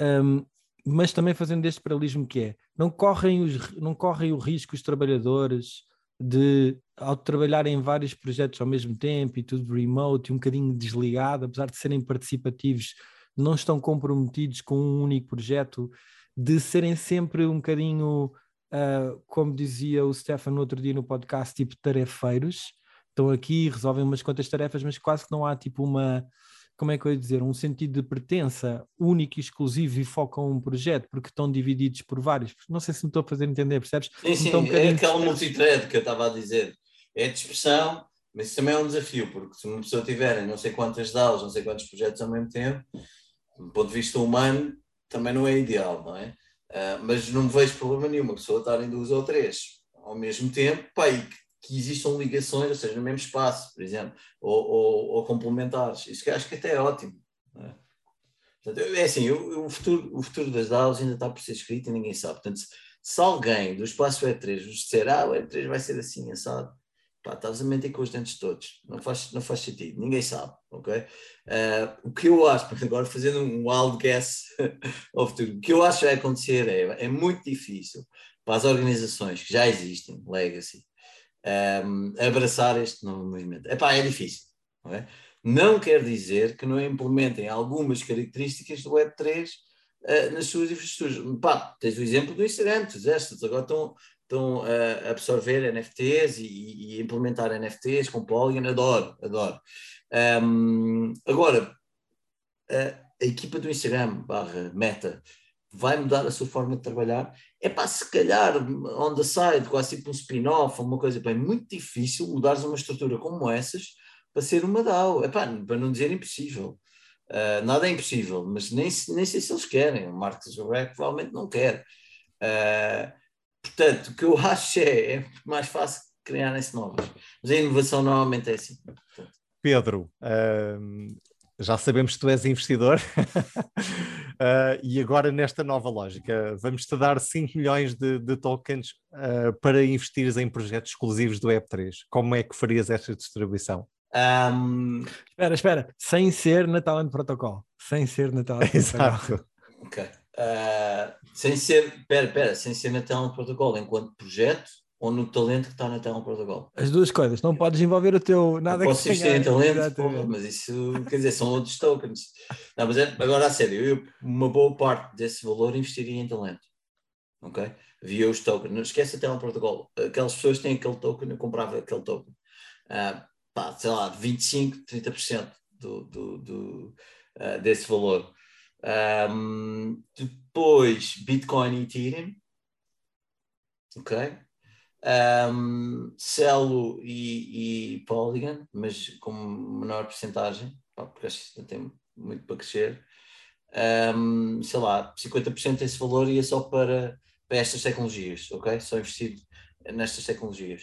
um, mas também fazendo este paralelismo que é, não correm, os, não correm o risco os trabalhadores de, ao trabalhar em vários projetos ao mesmo tempo e tudo remote e um bocadinho desligado, apesar de serem participativos, não estão comprometidos com um único projeto, de serem sempre um bocadinho uh, como dizia o Stefan no outro dia no podcast, tipo tarefeiros, estão aqui, resolvem umas quantas tarefas, mas quase que não há tipo uma, como é que eu ia dizer, um sentido de pertença único e exclusivo e focam um projeto, porque estão divididos por vários. Não sei se me estou a fazer entender, percebes? Sim, sim, um é aquele multithread que eu estava a dizer. É dispersão, mas isso também é um desafio, porque se uma pessoa tiver não sei quantas DAOs, não sei quantos projetos ao mesmo tempo, do ponto de vista humano, também não é ideal, não é? Uh, mas não vejo problema nenhum, uma pessoa estar em duas ou três ao mesmo tempo, pá, e que, que existam ligações, ou seja, no mesmo espaço, por exemplo, ou, ou, ou complementares. Isso que acho que até é ótimo. É? Portanto, é assim, eu, o, futuro, o futuro das DAOs ainda está por ser escrito e ninguém sabe. Portanto, se, se alguém do espaço E3 vos disser, ah, o E3 vai ser assim, assado, Pá, estás a mentir com os dentes todos. Não faz, não faz sentido. Ninguém sabe, ok? Uh, o que eu acho, agora fazendo um wild guess of tudo, o que eu acho que vai acontecer é, é muito difícil para as organizações que já existem, Legacy, um, abraçar este novo movimento. Epá, é difícil. Okay? Não quer dizer que não implementem algumas características do Web3 uh, nas suas infraestruturas. Pá, tens o exemplo do Instagram, tu agora estão estão a absorver NFTs e, e implementar NFTs com Polygon, adoro, adoro. Um, agora, a, a, equipa do Instagram barra Meta vai mudar a sua forma de trabalhar? É para se calhar on the side, quase tipo um spin-off, uma coisa, é muito difícil mudares uma estrutura como essas para ser uma DAO, é para não dizer impossível. Uh, nada é impossível, mas nem, nem sei se eles querem. O Mark Zuckerberg provavelmente não quer. Uh, Portanto, o que eu acho é, é mais fácil criarem-se novas. Mas a inovação normalmente é assim. Portanto. Pedro, uh, já sabemos que tu és investidor uh, e agora nesta nova lógica, vamos-te dar 5 milhões de, de tokens uh, para investires em projetos exclusivos do Web3. Como é que farias esta distribuição? Um... Espera, espera, sem ser na Talent Protocol. Sem ser na Talent Protocol. Exato. Ok. Uh, sem ser, pera, pera, sem ser na tela protocolo enquanto projeto ou no talento que está na tela protocolo. As duas coisas, não podes envolver o teu nada não que Posso investir em talento, porra, mas isso quer dizer, são outros tokens. Não, mas é, agora a sério, eu, uma boa parte desse valor investiria em talento. Ok? Via os tokens, não esquece a tela protocolo. Aquelas pessoas têm aquele token, eu comprava aquele token. Uh, pá, sei lá, 25, 30% do, do, do, uh, desse valor. Um, depois Bitcoin e Ethereum. Ok. Um, Celo e, e, Polygon, mas com menor porcentagem, porque acho que tem muito para crescer. Um, sei lá, 50% desse valor ia só para, para estas tecnologias, ok? Só investido nestas tecnologias.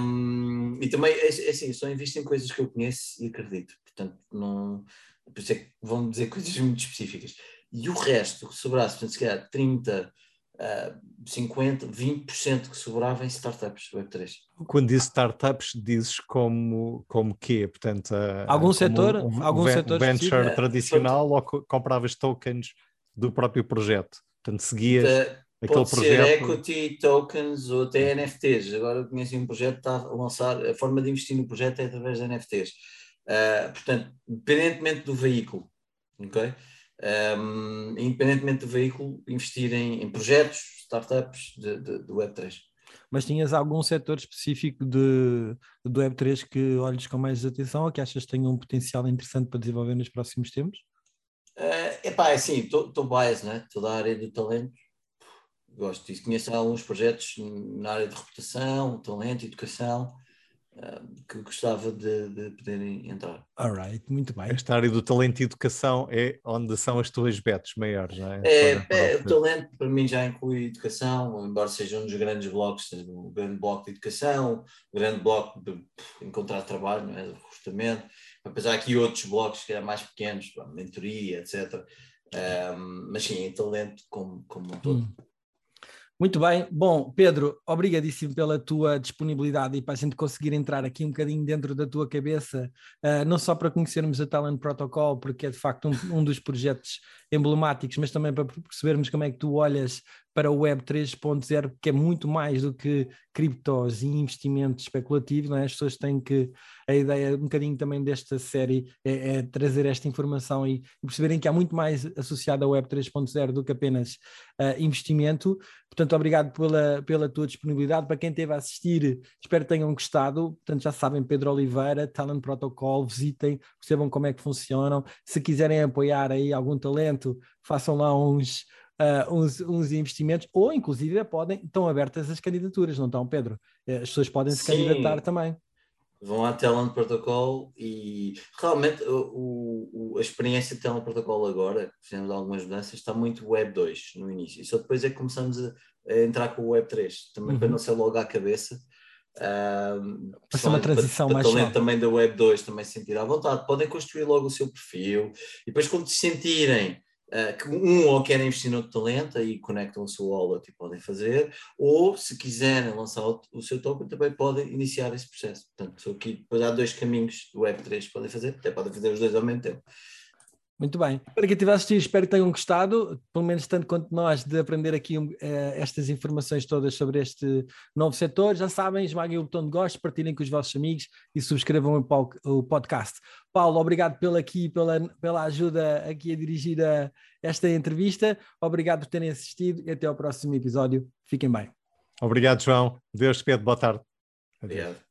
Um, e também, é, é assim, só invisto em coisas que eu conheço e acredito. Portanto, não, por isso é que vão dizer coisas muito específicas. E o resto que sobrasse, portanto, se calhar 30, uh, 50, 20% que sobrava em startups Web3. Quando dizes startups, dizes como, como quê? Portanto, uh, algum setor? Um, algum setor venture específico? tradicional é, ou compravas tokens do próprio projeto? Portanto, seguias uh, aquele pode projeto. ser equity, tokens ou até NFTs. Agora eu conheci um projeto que está a lançar, a forma de investir no projeto é através de NFTs. Uh, portanto, independentemente do veículo, ok? Um, independentemente do veículo, investir em, em projetos, startups de, de, do Web3. Mas tinhas algum setor específico de, do Web3 que olhes com mais atenção ou que achas que tenha um potencial interessante para desenvolver nos próximos tempos? Uh, epá, é assim, estou biased, né? toda a área do talento, gosto disso. Conheço alguns projetos na área de reputação, talento, educação, que gostava de, de poderem entrar. Alright, muito bem. Esta área do talento e educação é onde são as tuas betas maiores, não é? É, é o talento para mim já inclui educação, embora seja um dos grandes blocos, o grande bloco de educação, o grande bloco de encontrar trabalho, não é? de recrutamento, apesar que outros blocos que eram mais pequenos, mentoria, etc. Um, mas sim, talento como, como um todo. Hum. Muito bem. Bom, Pedro, obrigadíssimo pela tua disponibilidade e para a gente conseguir entrar aqui um bocadinho dentro da tua cabeça, uh, não só para conhecermos a Talent Protocol, porque é de facto um, um dos projetos emblemáticos, mas também para percebermos como é que tu olhas para o Web 3.0, que é muito mais do que criptos e investimento especulativo, não é? as pessoas têm que, a ideia um bocadinho também desta série é, é trazer esta informação e, e, perceberem que há muito mais associado ao Web 3.0 do que apenas uh, investimento. Portanto, obrigado pela, pela tua disponibilidade. Para quem esteve a assistir, espero que tenham gostado. Portanto, já sabem, Pedro Oliveira, Talent Protocol, visitem, percebam como é que funcionam. Se quiserem apoiar aí algum talento, façam lá uns uh, uns, uns, investimentos, ou inclusive podem, estão abertas as candidaturas, não estão, Pedro? Eh, as pessoas podem se Sim. candidatar também. Vão à Talent Protocol e realmente o, o, a experiência de Talent Protocol agora, fizemos algumas mudanças, está muito Web 2 no início, só depois é que começamos a, a entrar com o Web 3, também uhum. para não ser logo à cabeça. Um, Para uma transição para, mais talento também da Web 2 também se sentir à vontade, podem construir logo o seu perfil e depois quando se sentirem Uh, que um ou querem investir no talento, aí conectam a sua wallet e podem fazer, ou se quiserem lançar o, o, seu token, também podem iniciar esse processo. Portanto, aqui depois há dois caminhos do Web3 que podem fazer, até podem fazer os dois ao mesmo tempo. Muito bem. Para quem estiver a assistir, espero que tenham gostado, pelo menos tanto quanto nós, de aprender aqui uh, estas informações todas sobre este novo setor. Já sabem, esmaguem o botão de gosto, partilhem com os vossos amigos e subscrevam o podcast. Paulo, obrigado pela, aqui, pela, pela ajuda aqui a dirigir a, esta entrevista. Obrigado por terem assistido e até ao próximo episódio. Fiquem bem. Obrigado, João. Deus te pede. Boa tarde. Obrigado.